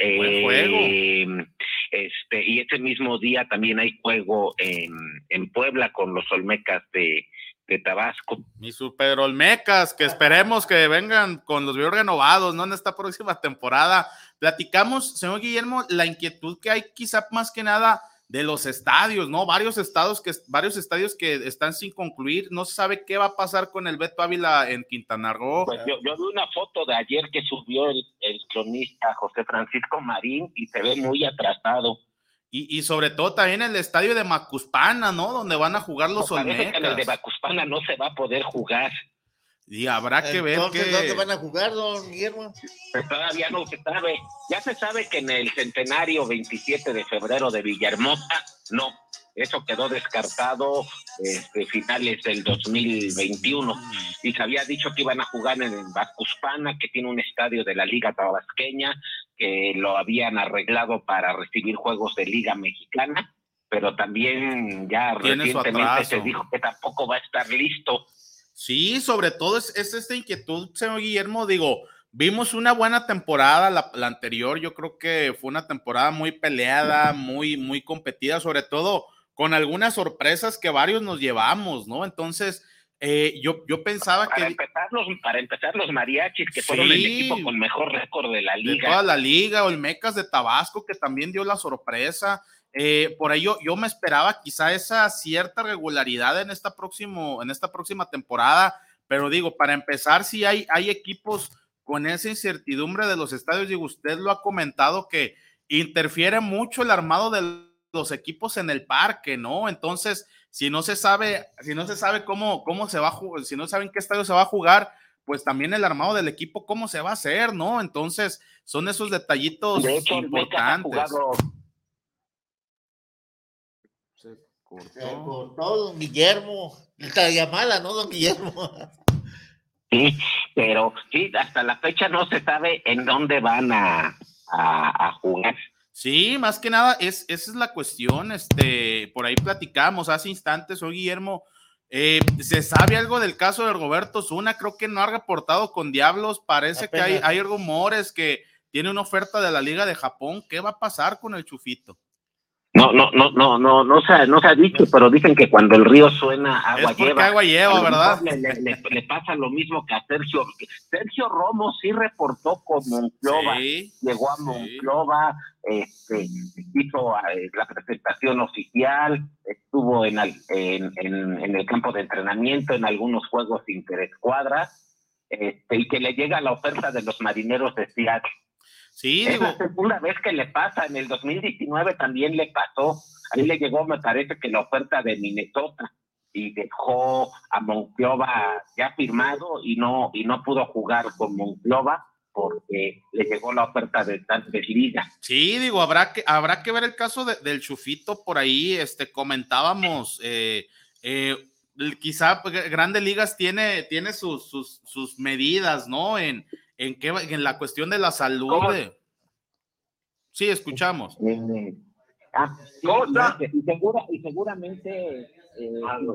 Buen juego. Eh, Este, y ese mismo día también hay juego en, en Puebla con los Olmecas de, de Tabasco. Mi Super Olmecas, que esperemos que vengan con los videos renovados, ¿no? En esta próxima temporada. Platicamos, señor Guillermo, la inquietud que hay quizá más que nada de los estadios, ¿no? Varios estados que, varios estadios que están sin concluir. No se sabe qué va a pasar con el Beto Ávila en Quintana Roo. Pues yo, yo vi una foto de ayer que subió el, el cronista José Francisco Marín y se ve muy atrasado. Y, y sobre todo también el estadio de Macuspana, ¿no? Donde van a jugar los Parece que en el de Olmecas. Bacuspana no se va a poder jugar. Y habrá que ver que... ¿dónde van a jugar, don Guillermo? Pues todavía no se sabe. Ya se sabe que en el centenario 27 de febrero de Villahermosa, no. Eso quedó descartado este, finales del 2021. Y se había dicho que iban a jugar en el Bacuspana, que tiene un estadio de la Liga Tabasqueña, que lo habían arreglado para recibir juegos de Liga Mexicana, pero también ya recientemente se dijo que tampoco va a estar listo. Sí, sobre todo es, es esta inquietud, señor Guillermo. Digo, vimos una buena temporada, la, la anterior, yo creo que fue una temporada muy peleada, muy, muy competida, sobre todo con algunas sorpresas que varios nos llevamos, ¿no? Entonces, eh, yo, yo pensaba Para que empezar, los, para empezar, los mariachis, que fueron el equipo con mejor récord de la de liga. toda la liga, Olmecas de Tabasco, que también dio la sorpresa. Eh, por ello, yo me esperaba quizá esa cierta regularidad en esta, próximo, en esta próxima temporada, pero digo, para empezar, si hay, hay equipos con esa incertidumbre de los estadios, digo, usted lo ha comentado que interfiere mucho el armado de los equipos en el parque, ¿no? Entonces, si no se sabe, si no se sabe cómo, cómo se va a jugar, si no saben qué estadio se va a jugar, pues también el armado del equipo, cómo se va a hacer, ¿no? Entonces, son esos detallitos De hecho, Olmecas ha importantes. Jugado Se cortó, don Guillermo. Esta llamada, ¿no, don Guillermo? Sí, pero sí, hasta la fecha no se sabe en dónde van a, a, a jugar. Sí, más que nada, es, esa es la cuestión. Este, por ahí platicamos hace instantes, hoy Guillermo. eh, ¿Se sabe algo del caso de Roberto Zuna? Creo que no ha reportado con Diablos. Parece que hay, hay rumores que tiene una oferta de la Liga de Japón. ¿Qué va a pasar con el Chufito? No, no, no, no, no, no se, no se ha dicho, pero dicen que cuando el río suena, agua Es lleva. agua lleva, ¿verdad? Le, le- le- le pasa lo mismo que a Sergio. Sergio Romo sí reportó con Monclova, Sí, llegó a sí. Monclova, este, hizo eh, la presentación oficial, estuvo en, en, en- en el campo de entrenamiento, en algunos juegos interescuadras, este, y que le llega la oferta de los marineros de Seattle. Sí, Es digo, la segunda vez que le pasa, en el 2019 también le pasó, ahí le llegó, me parece que la oferta de Minnesota y dejó a Monclova ya firmado y no y no pudo jugar con Monclova porque le llegó la oferta de Liga. Sí, digo, habrá que, habrá que ver el caso de- del Chufito por ahí. Este, comentábamos, eh, eh, quizá pues, Grandes Ligas tiene, tiene sus, sus, sus medidas, ¿no? En, en, qué, en la cuestión de la salud. ¿Cómo? de- Sí, escuchamos. Eh, ah, sí, y, y segura- y seguramente eh,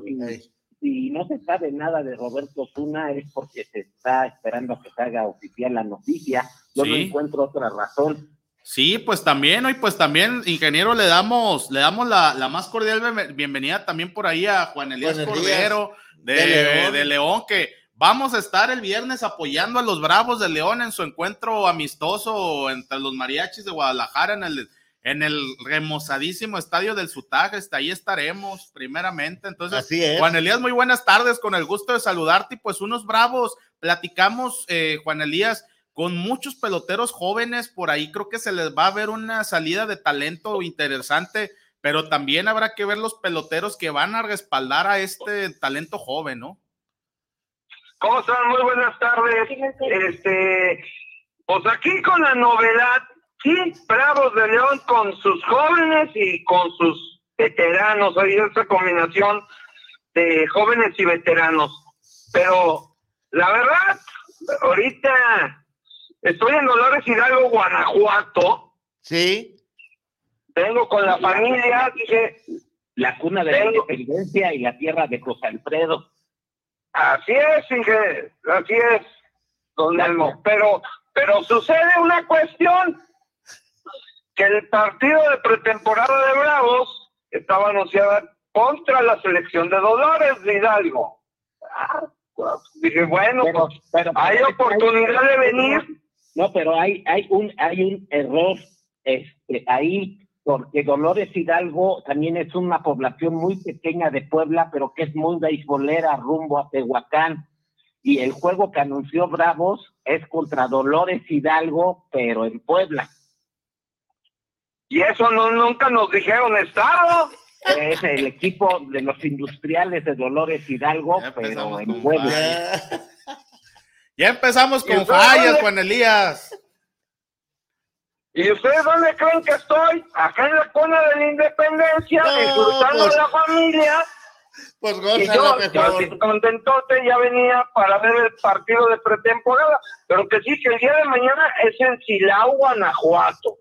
si, si no se sabe nada de Roberto Zuna es porque se está esperando a que se haga oficial la noticia. Yo no encuentro otra razón. Sí, pues también, hoy pues también, ingeniero, le damos, le damos la, la más cordial bien- bienvenida también por ahí a Juan Elías Juan Elías, Cordero de, de León. de León, que vamos a estar el viernes apoyando a los Bravos de León en su encuentro amistoso entre los mariachis de Guadalajara en el, en el remozadísimo estadio del Sutaje, hasta ahí estaremos primeramente. Entonces, Así es. Juan Elías, muy buenas tardes, con el gusto de saludarte y pues unos Bravos, platicamos, eh, Juan Elías, con muchos peloteros jóvenes por ahí, creo que se les va a ver una salida de talento interesante, pero también habrá que ver los peloteros que van a respaldar a este talento joven, ¿no? ¿Cómo están? Muy buenas tardes. Este, pues aquí con la novedad, sí, Bravos de León con sus jóvenes y con sus veteranos, hay esa combinación de jóvenes y veteranos. Pero la verdad, ahorita estoy en Dolores Hidalgo, Guanajuato. Sí. Vengo con la familia, dije, La cuna de la independencia y la tierra de José Alfredo. Así es, Inge, así es, don Elmo. Pero, pero sucede una cuestión, que el partido de pretemporada de Bravos estaba anunciada contra la selección de Dolores de Hidalgo. Ah, pues, dije, bueno, Pero- pues, pero- hay oportunidad de venir. No, pero hay, hay un, hay un error este, ahí, porque Dolores Hidalgo también es una población muy pequeña de Puebla, pero que es muy beisbolera rumbo a Tehuacán. Y el juego que anunció Bravos es contra Dolores Hidalgo, pero en Puebla. Y eso no, nunca nos dijeron, ¿estado? Es el equipo de los industriales de Dolores Hidalgo, pero en Puebla. Ya empezamos ¿Y con fallas, Juan Elías. ¿Y ustedes dónde creen que estoy? Acá en la cuna de la independencia, No, disfrutando pues- de la familia. Pues Y gózala yo, yo contentote, ya venía para ver el partido de pretemporada. Pero que sí, que el día de mañana es en Silao, Guanajuato.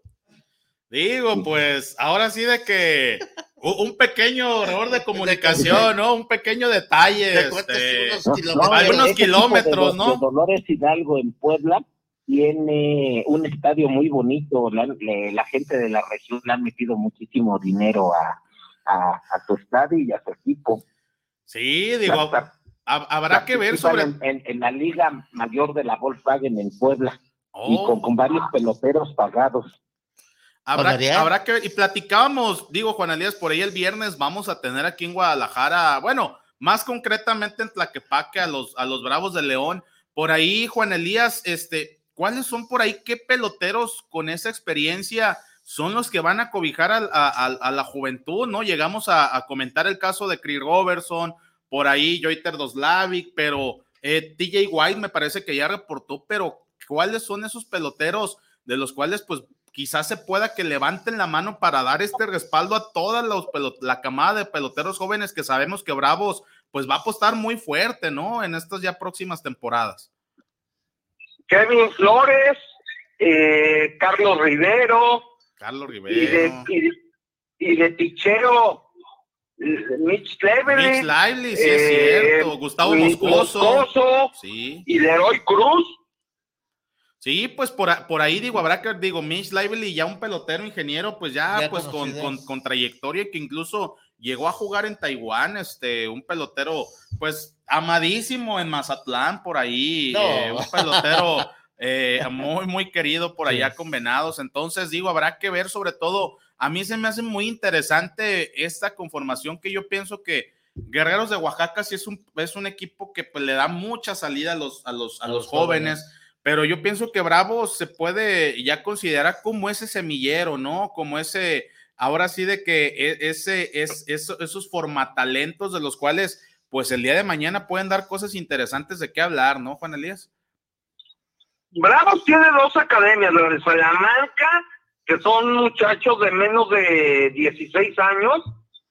Digo, pues ahora sí de que un pequeño error de comunicación, ¿no? Un pequeño detalle. ¿De cuántos este, unos No, kilómetros? Hay unos ese equipo kilómetros, de, ¿no? de Dolores Hidalgo en Puebla tiene un estadio muy bonito. La, le- la gente de la región le han metido muchísimo dinero a, a, a su estadio y a su equipo. Sí, digo, habrá que ver sobre. En, en- en la liga mayor de la Volkswagen en Puebla y Oh. con, con varios peloteros pagados. Habrá, habrá que ver, y platicábamos, digo Juan Elías, por ahí el viernes vamos a tener aquí en Guadalajara, bueno, más concretamente en Tlaquepaque a los, a los Bravos de León. Por ahí, Juan Elías, este, ¿cuáles son por ahí, qué peloteros con esa experiencia son los que van a cobijar a, la juventud, ¿no? Llegamos a, comentar el caso de Chris Robertson, por ahí Joiter Doslavic, pero eh, TJ White me parece que ya reportó, pero ¿cuáles son esos peloteros de los cuales pues quizás se pueda que levanten la mano para dar este respaldo a toda los la camada de peloteros jóvenes que sabemos que Bravos pues va a apostar muy fuerte, ¿no? En estas ya próximas temporadas. Kevin Flores, eh, Carlos Rivero, Carlos y de, Rivero, y, de- y de pichero Mitch Cleverly, Mitch Lively, sí es eh, cierto, Gustavo Moscoso, Moscoso sí. y Leroy Cruz. Sí, pues por, por ahí digo, habrá que, digo, Mitch Lively, ya un pelotero ingeniero, pues ya, Ya pues con, con, con trayectoria que incluso llegó a jugar en Taiwán, este, un pelotero, pues amadísimo en Mazatlán, por ahí, No. eh, un pelotero eh, muy, muy querido por allá con Venados. Entonces, digo, habrá que ver sobre todo, a mí se me hace muy interesante esta conformación que yo pienso que Guerreros de Oaxaca sí es un, es un equipo que pues, le da mucha salida a los, a los, a A los jóvenes. jóvenes. Pero yo pienso que Bravo se puede ya considerar como ese semillero, ¿no? Como ese, ahora sí de que e- ese, es, eso- esos formatalentos de los cuales, pues el día de mañana pueden dar cosas interesantes de qué hablar, ¿no, Juan Elías? Bravos tiene dos academias, la de Salamanca, que son muchachos de menos de 16 años,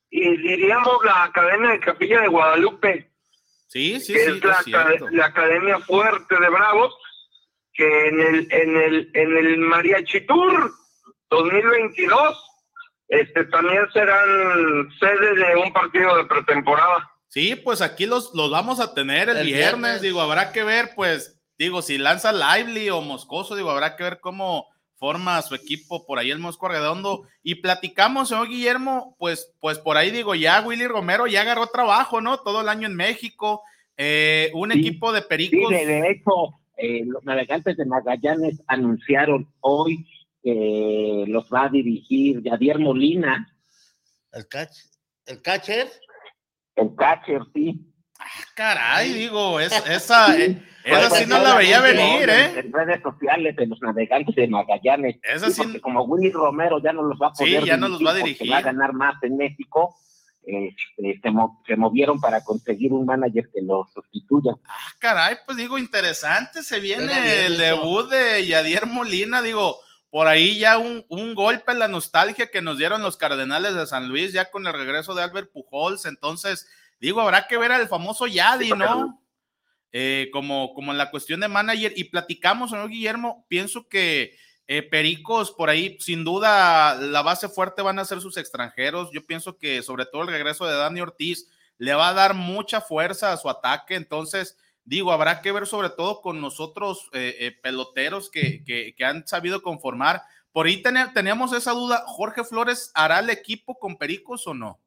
y diríamos la Academia de Capilla de Guadalupe, Sí, sí, que sí, es la, es cierto. aca- la academia fuerte de Bravos, que en el, en el, en el Mariachi Tour 2022 este, también serán sede de un partido de pretemporada. Sí, pues aquí los, los vamos a tener el, El viernes, viernes. digo, habrá que ver, pues, digo, si lanza Lively o Moscoso, digo, habrá que ver cómo forma su equipo por ahí el Mosco Redondo y platicamos, señor Guillermo, pues, pues por ahí digo, ya Willy Romero ya agarró trabajo, ¿no? Todo el año en México, eh, un equipo de pericos. Sí, de, de hecho, eh, los navegantes de Magallanes anunciaron hoy que los va a dirigir Javier Molina. ¿El, catch, el catcher? El catcher, sí. Caray, digo, es, esa, eh, esa sí no la veía venir, ¿eh? En redes sociales de los navegantes de Magallanes. Esa sí- porque como Willy Romero ya no los va a Sí, poder ya no los va a dirigir. va a ganar más en México, este, se, mo- se movieron para conseguir un manager que lo sustituya. Ah, caray, pues digo, interesante, se viene el debut de Yadier Molina, digo, por ahí ya un, un golpe en la nostalgia que nos dieron los Cardenales de San Luis, ya con el regreso de Albert Pujols, entonces, digo, habrá que ver al famoso Yadi, ¿no? Eh, como, como en la cuestión de manager, y platicamos, señor Guillermo, pienso que eh, Pericos, por ahí, sin duda, la base fuerte van a ser sus extranjeros. Yo pienso que sobre todo el regreso de Dani Ortiz le va a dar mucha fuerza a su ataque. Entonces, digo, habrá que ver sobre todo con nosotros eh, eh, peloteros que, que- han sabido conformar. Por ahí teníamos esa duda, ¿Jorge Flores hará el equipo con Pericos o no?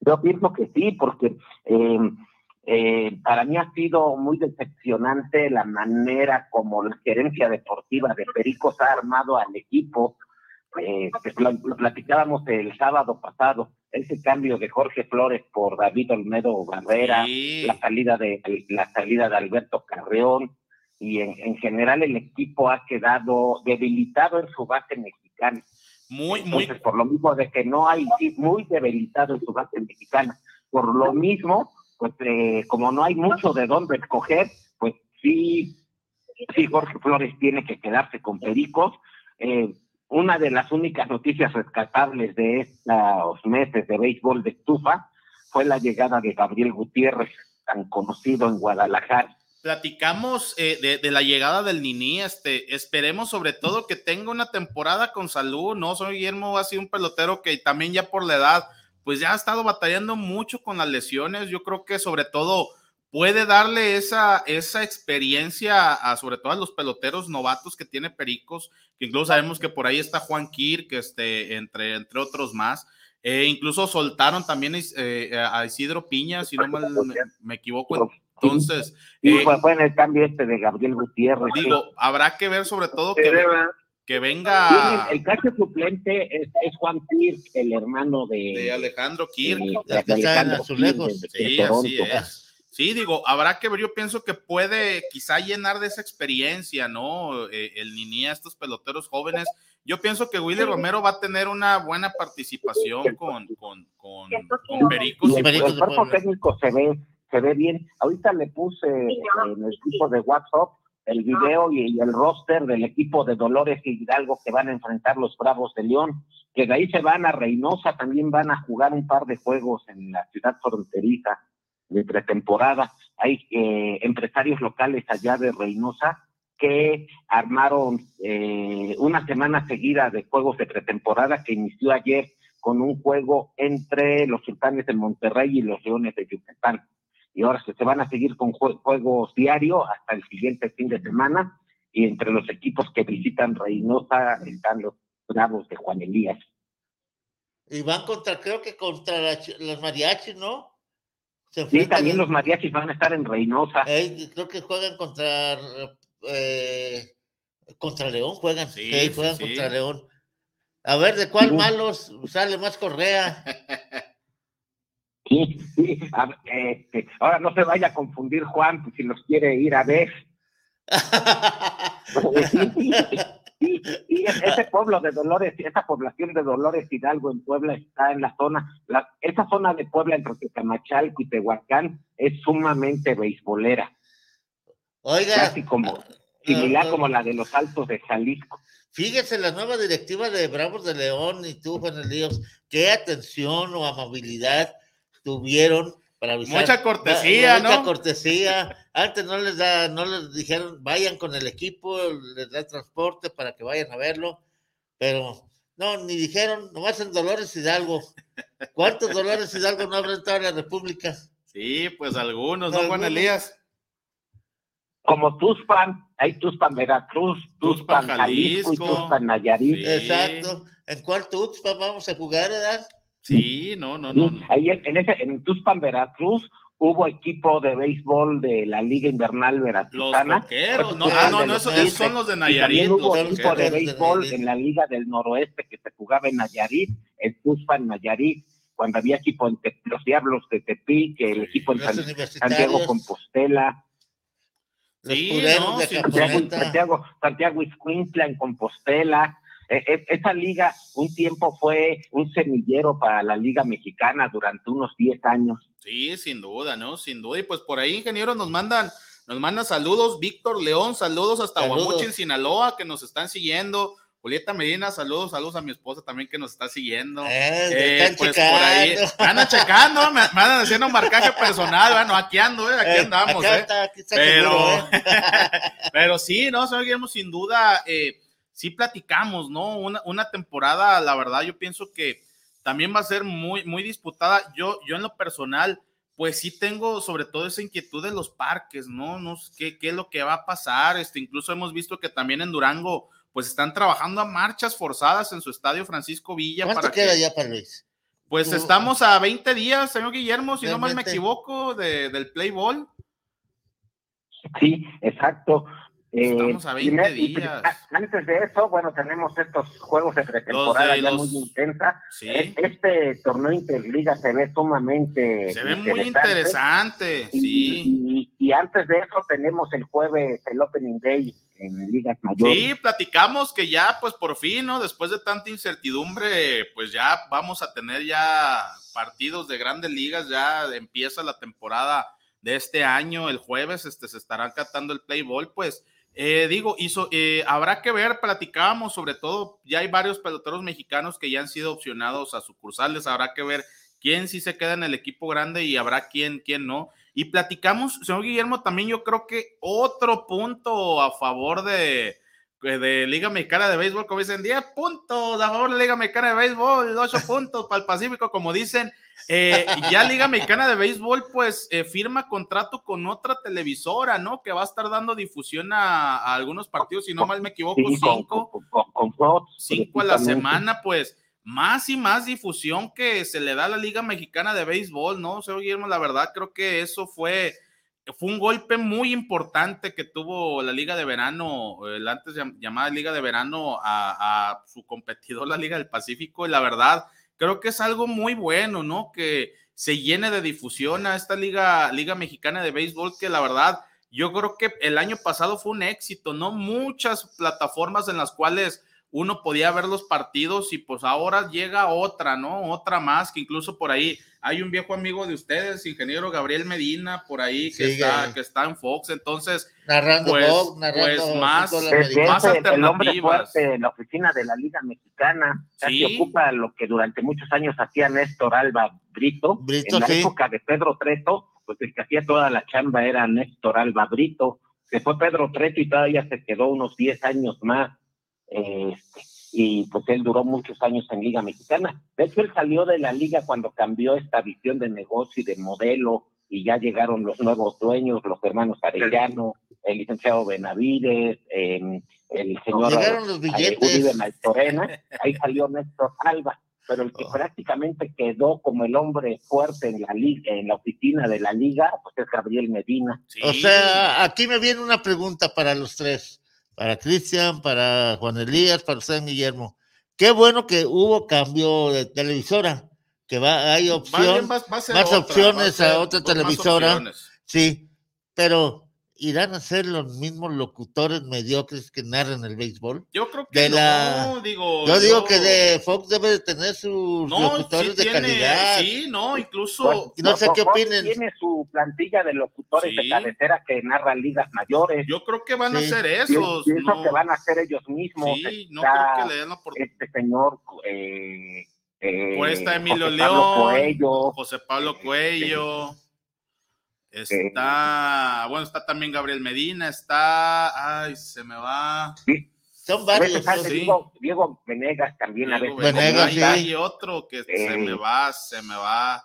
Yo pienso que sí, porque eh, eh, para mí ha sido muy decepcionante la manera como la gerencia deportiva de Pericos ha armado al equipo. Eh, que lo, lo platicábamos el sábado pasado, ese cambio de Jorge Flores por David Olmedo Barrera, la salida de la salida de Alberto Carreón y en, en general el equipo ha quedado debilitado en su base mexicana. Muy, muy. Entonces, por lo mismo de que no hay, sí, muy debilitado en su base mexicana. Por lo mismo, pues eh, como no hay mucho de dónde escoger, pues sí, sí, Jorge Flores tiene que quedarse con Pericos. Eh, una de las únicas noticias rescatables de estos meses de béisbol de estufa fue la llegada de Gabriel Gutiérrez, tan conocido en Guadalajara. platicamos eh, de, de la llegada del Nini, este, esperemos sobre todo que tenga una temporada con salud, ¿no? Soy Guillermo ha sido un pelotero que también ya por la edad, pues ya ha estado batallando mucho con las lesiones, yo creo que sobre todo puede darle esa, esa experiencia a sobre todo a los peloteros novatos que tiene Pericos, que incluso sabemos que por ahí está Juan Kirk, este, entre, entre otros más. Eh, incluso soltaron también eh, a Isidro Piña, si no mal me, me equivoco. Entonces, Y eh, fue, fue en el cambio este de Gabriel Gutiérrez. digo, habrá que ver sobre todo que, que Sí, venga el caso suplente es, es Juan Kirk, el hermano de, de Alejandro Kirk. de- de Alejandro Kirk, de- de Sí, Toronto. así es. Sí, digo, habrá que ver, yo pienso que puede quizá llenar de esa experiencia, ¿no? Eh, el Nini a estos peloteros jóvenes. Yo pienso que Willy Romero va a tener una buena participación con, con, con, Pericos. El, el cuerpo técnico se ve, se ve bien. Ahorita le puse en el equipo de WhatsApp el video y, y el roster del equipo de Dolores y Hidalgo que van a enfrentar los Bravos de León, que de ahí se van a Reynosa, también van a jugar un par de juegos en la ciudad fronteriza de pretemporada. Hay eh, empresarios locales allá de Reynosa que armaron eh, una semana seguida de juegos de pretemporada que inició ayer con un juego entre los sultanes de Monterrey y los leones de Yucatán. Y ahora se, van a seguir con jue- juegos diarios hasta el siguiente fin de semana. Y entre los equipos que visitan Reynosa están los Bravos de Juan Elías. Y van contra, creo que contra la ch- los mariachis, ¿no? Se Sí, también en- los mariachis van a estar en Reynosa. Eh, creo que juegan contra eh, contra León, juegan. Sí, juegan sí. contra León. A ver, ¿de cuál Sí. malos sale más Correa? Sí, sí. A ver, este, ahora no se vaya a confundir Juan pues, si los quiere ir a ver. Es- ese pueblo de Dolores, esa población de Dolores Hidalgo en Puebla está en la zona, la- esa zona de Puebla entre Tecamachalco y Tehuacán es sumamente beisbolera, Oiga, casi como similar como la de los Altos de Jalisco. fíjese la nueva directiva de Bravos de León y tú, Juan Elías, qué atención o amabilidad tuvieron para avisar. Mucha cortesía, Mucha ¿no? cortesía. Antes no les da, no les dijeron, vayan con el equipo, les da transporte para que vayan a verlo, pero no, ni dijeron, nomás en Dolores Hidalgo. ¿Cuántos Dolores Hidalgo no habrá en toda la República? Sí, pues algunos, ¿no, Juan. Elías? como Tuspan, hay Tuspan Veracruz, Tuspan, Tuspan, Jalisco y Jalisco. Tuspan Nayarit. Exacto. ¿En cuál Tuxpan vamos a jugar, edad? Sí, no, no, no. no. Ahí en, en ese, en Tuspan, Veracruz, hubo equipo de béisbol de la Liga Invernal Los Veracruzana. no, ah, no, no, esos, son los de Y Nayarit. también hubo los equipo de béisbol en la Liga del Noroeste que se jugaba en Nayarit, en Tuspan, Nayarit, cuando había equipo en Te- los Diablos de Tepic, el equipo en San-. Santiago Compostela, Los Sí, Santiago. Santiago, Santiago Iscuintla en Compostela. E- e- esa liga un tiempo fue un semillero para la liga mexicana durante unos 10 años. Sí, sin duda, ¿no? Sin duda. Y pues por ahí, ingeniero, nos mandan, nos mandan saludos. Víctor León, saludos hasta Saludos. Guamuchi en Sinaloa, que nos están siguiendo. Julieta Medina, saludos, saludos a mi esposa también que nos está siguiendo. Eh, están pues por ahí, me andan checando, me, me andan haciendo un marcaje personal, bueno, aquí ando, eh, aquí Eh, andamos, acá eh. está, aquí está pero, seguro, ¿eh? pero sí, no, señor Guillermo, sin duda, eh, sí platicamos, ¿no? Una, una temporada, la verdad, yo pienso que también va a ser muy, muy disputada. Yo, yo en lo personal, pues sí tengo sobre todo esa inquietud de los parques, ¿no? no sé qué, qué es lo que va a pasar. Este, incluso hemos visto que también en Durango, pues están trabajando a marchas forzadas en su estadio Francisco Villa. ¿Cuánto para queda que- ya para Luis? Pues Tú- estamos a 20 días, señor Guillermo, si no mal me equivoco, de- del play ball. Sí, exacto. Eh, Estamos a 20 primer- y días. Antes de eso, bueno, tenemos estos juegos de pretemporada de ya muy intensa. Sí. E- Este torneo Interliga se ve sumamente Se ve muy interesante, sí. Y, y antes de eso tenemos el jueves el Opening Day en Ligas Mayores. Sí, platicamos que ya, pues por fin, ¿no? Después de tanta incertidumbre, pues ya vamos a tener ya partidos de grandes ligas, ya empieza la temporada de este año, el jueves, este, se estará catando el play ball, pues, eh, digo, hizo, eh, habrá que ver, platicábamos, sobre todo, ya hay varios peloteros mexicanos que ya han sido opcionados a sucursales, habrá que ver quién sí se queda en el equipo grande y habrá quién, quién no. Y platicamos, señor Guillermo, también yo creo que otro punto a favor de, de Liga Mexicana de Béisbol, como dicen, 10 puntos a favor de Liga Mexicana de Béisbol, 8 puntos para el Pacífico, como dicen. Eh, ya Liga Mexicana de Béisbol, pues eh, firma contrato con otra televisora, ¿no? Que va a estar dando difusión a, a algunos partidos, si no mal me equivoco, Sí, cinco con, con- con Fox, cinco a la semana, pues más y más difusión que se le da a la Liga Mexicana de Béisbol, ¿no? Señor Guillermo, la verdad creo que eso fue, fue un golpe muy importante que tuvo la Liga de Verano, la antes llam- llamada Liga de Verano, a, a su competidor, la Liga del Pacífico, y la verdad creo que es algo muy bueno, ¿no? Que se llene de difusión a esta Liga, Liga Mexicana de Béisbol, que la verdad yo creo que el año pasado fue un éxito, ¿no? Muchas plataformas en las cuales uno podía ver los partidos y pues ahora llega otra, ¿no? Otra más, que incluso por ahí hay un viejo amigo de ustedes, ingeniero Gabriel Medina, por ahí que, Sí, está, que- que está en Fox, entonces, Narrando pues, Bob, narrando pues más, más ese, el hombre alternativas. fuerte en la oficina de la Liga Mexicana, casi Sí. ocupa lo que durante muchos años hacía Néstor Alba Brito. Brito, en la sí. época de Pedro Treto, pues el que hacía toda la chamba era Néstor Alba Brito. Se fue Pedro Treto y todavía se quedó unos 10 años más. eh, y pues él duró muchos años en Liga Mexicana. De hecho, él salió de la liga cuando cambió esta visión de negocio y de modelo y ya llegaron los nuevos dueños, los hermanos Arellano, el licenciado Benavides, eh, el señor Llegaron los eh, billetes. Uribe Maltorena, ahí salió Néstor Alba, pero el que Oh. prácticamente quedó como el hombre fuerte en la liga, en la oficina de la liga, pues es Gabriel Medina. sí, O sea, aquí me viene una pregunta para los tres, para Cristian, para Juan Elías, para San Guillermo. Qué bueno que hubo cambio de televisora, que va, hay opción, bien, a más otra, opciones a ser a otra televisora. sí, pero irán a ser los mismos locutores mediocres que narran el béisbol. Yo creo que De no, la- digo. Yo digo que de Fox debe de tener sus no, locutores sí de tiene, calidad. sí, no, incluso. Pues, no sé qué Fox opinen. Tiene su plantilla de locutores Sí. de cabecera que narran ligas mayores. Yo creo que van a Sí. ser Pienso- esos. pienso no, que van a ser ellos mismos. sí, no Está creo que le den la oportunidad. Este señor. Eh, eh, Pues está Emilio José Pablo León, Coello. José Pablo Cuello, está, bueno, está también Gabriel Medina, está, ay, se me va. Son A varios. veces sí. Diego, Diego Venegas también a Diego veces. Venegas, Hay- sí. hay otro que se Eh. me va, se me va.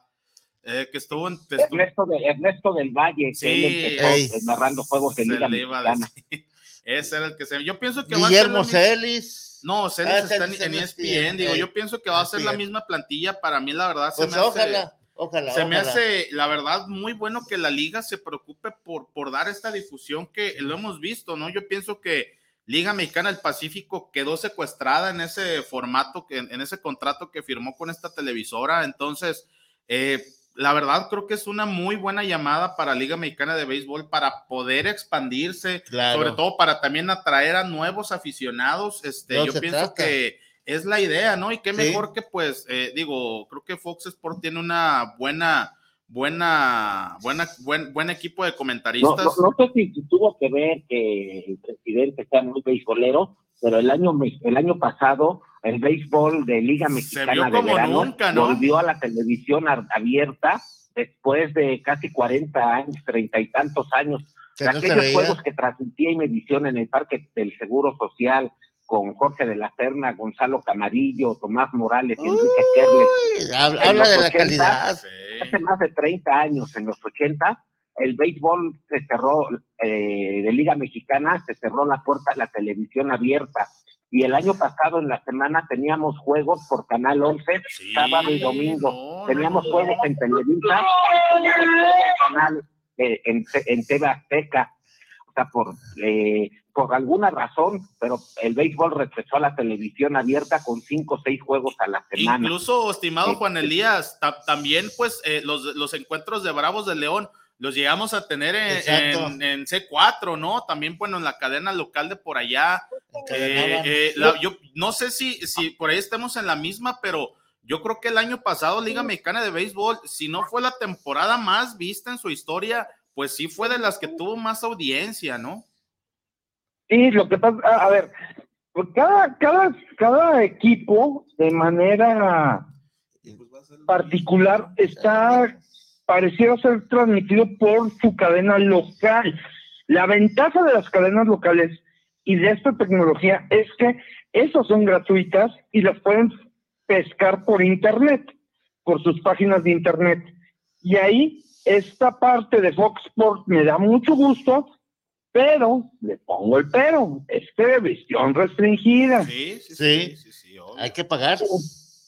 eh, que estuvo en Ernesto, de, Ernesto del Valle, Sí, que él empezó ey. narrando juegos de Liga a. Ese era el que se. Yo pienso que va a ser. Guillermo Celis. No, Celis Ah, está en, Celis en en ESPN. ESPN, Digo, yo pienso que va a ser la misma plantilla. Para mí, la verdad, Pues se me hace. Ojalá, ojalá, Se me hace, la verdad, muy bueno que la liga se preocupe por, por dar esta difusión que lo hemos visto, ¿no? Yo pienso que Liga Mexicana del Pacífico quedó secuestrada en ese formato, que, en ese contrato que firmó con esta televisora. Entonces, eh, la verdad, creo que es una muy buena llamada para Liga Mexicana de Béisbol para poder expandirse, Claro. sobre todo para también atraer a nuevos aficionados. Este, No yo pienso trata. que es la idea, ¿no? Y qué Sí. mejor que, pues, eh, digo, creo que Fox Sport tiene una buena, buena, buena, buen, buen equipo de comentaristas. no, no sé si, tuvo que ver que el presidente sea muy beisbolero, pero el año, me- el año pasado el béisbol de Liga Mexicana de verano nunca, ¿no? volvió a la televisión abierta después de casi 40 años, treinta y tantos años. Que De aquellos juegos que transmitía Imevisión en el Parque del Seguro Social con Jorge de la Serna, Gonzalo Camarillo, Tomás Morales, y Enrique Kerles. habla- En de la calidad. Hace más de 30 años, en los 80, el béisbol se cerró, eh, de Liga Mexicana, se cerró la puerta a la televisión abierta. Y el año pasado, en la semana, teníamos juegos por Canal 11, sábado y domingo. teníamos juegos en Televisa, canal, eh, en, en TV Azteca. O sea, por, eh, por alguna razón, pero el béisbol regresó a la televisión abierta con cinco o seis juegos a la semana. Incluso, estimado Sí. Juan Elías, ta- también, pues, eh, los, los encuentros de Bravos de León los llegamos a tener en, Exacto. en- en C4, ¿no? También, bueno, en la cadena local de por allá. Eh, eh, la- yo no sé si, si por ahí estemos en la misma, pero yo creo que el año pasado Liga Mexicana de Béisbol, si no fue la temporada más vista en su historia, pues sí fue de las que tuvo más audiencia, ¿no? Sí, lo que pasa, a ver, pues cada, cada, cada equipo de manera particular está, pareciera ser transmitido por su cadena local. La ventaja de las cadenas locales y de esta tecnología es que esas son gratuitas y las pueden pescar por internet, por sus páginas de internet. Y ahí esta parte de Fox Sports me da mucho gusto, pero le pongo el pero, es televisión restringida. Sí, Sí, hay que pagar.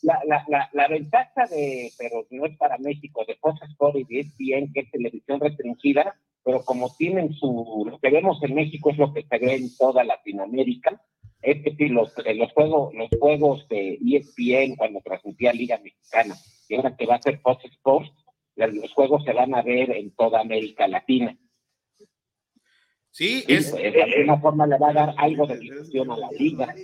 La, la, la, la ventaja de, pero no es para México, de Fox Sport y de ESPN, que es televisión restringida, pero como tienen su, lo que vemos en México es lo que se ve en toda Latinoamérica, es que sí, los, eh, los, juegos, los juegos de ESPN cuando transmitía Liga Mexicana, y ahora que va a ser Fox Sports, los juegos se van a ver en toda América Latina. Sí, es, de alguna forma le va a dar algo de difusión a la liga.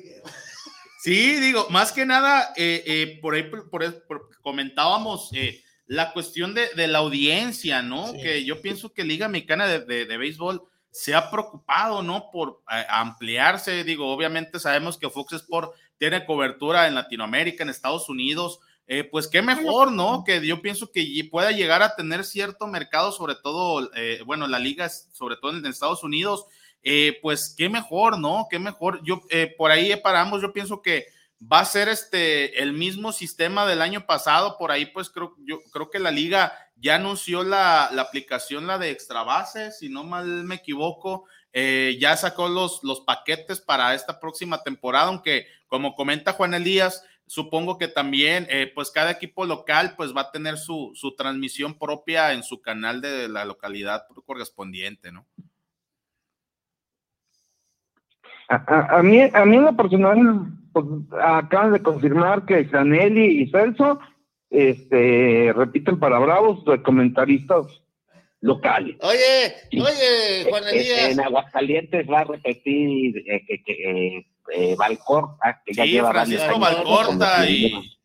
Sí, digo, más que nada, eh, eh, por ahí por, por- por- comentábamos eh, la cuestión de, de la audiencia, ¿no? Que yo pienso que Liga Mexicana de, de- de Béisbol se ha preocupado, ¿no? Por eh, ampliarse, digo, obviamente sabemos que Fox Sport tiene cobertura en Latinoamérica, en Estados Unidos, eh, pues qué mejor, ¿no? Que yo pienso que pueda llegar a tener cierto mercado, sobre todo, eh, bueno, la liga, sobre todo en Estados Unidos, eh, pues qué mejor, ¿no? Qué mejor. Yo eh, por ahí paramos, yo pienso que va a ser este el mismo sistema del año pasado, por ahí pues creo, yo creo que la liga ya anunció la, la aplicación, la de extra base, si no mal me equivoco, eh, ya sacó los, los paquetes para esta próxima temporada, aunque como comenta Juan Elías, supongo que también eh, pues cada equipo local pues va a tener su, su transmisión propia en su canal de la localidad correspondiente, ¿no? A, a- a mí, a mí en lo personal, pues, acaban de confirmar que Sanelli y Celso este, repiten para Bravos de comentaristas locales. Oye, oye, Juan Eh, Elías. En Aguascalientes va a repetir eh, que, que, eh, eh, Valcorta, que ya Sí, lleva varios Francisco años Valcorta y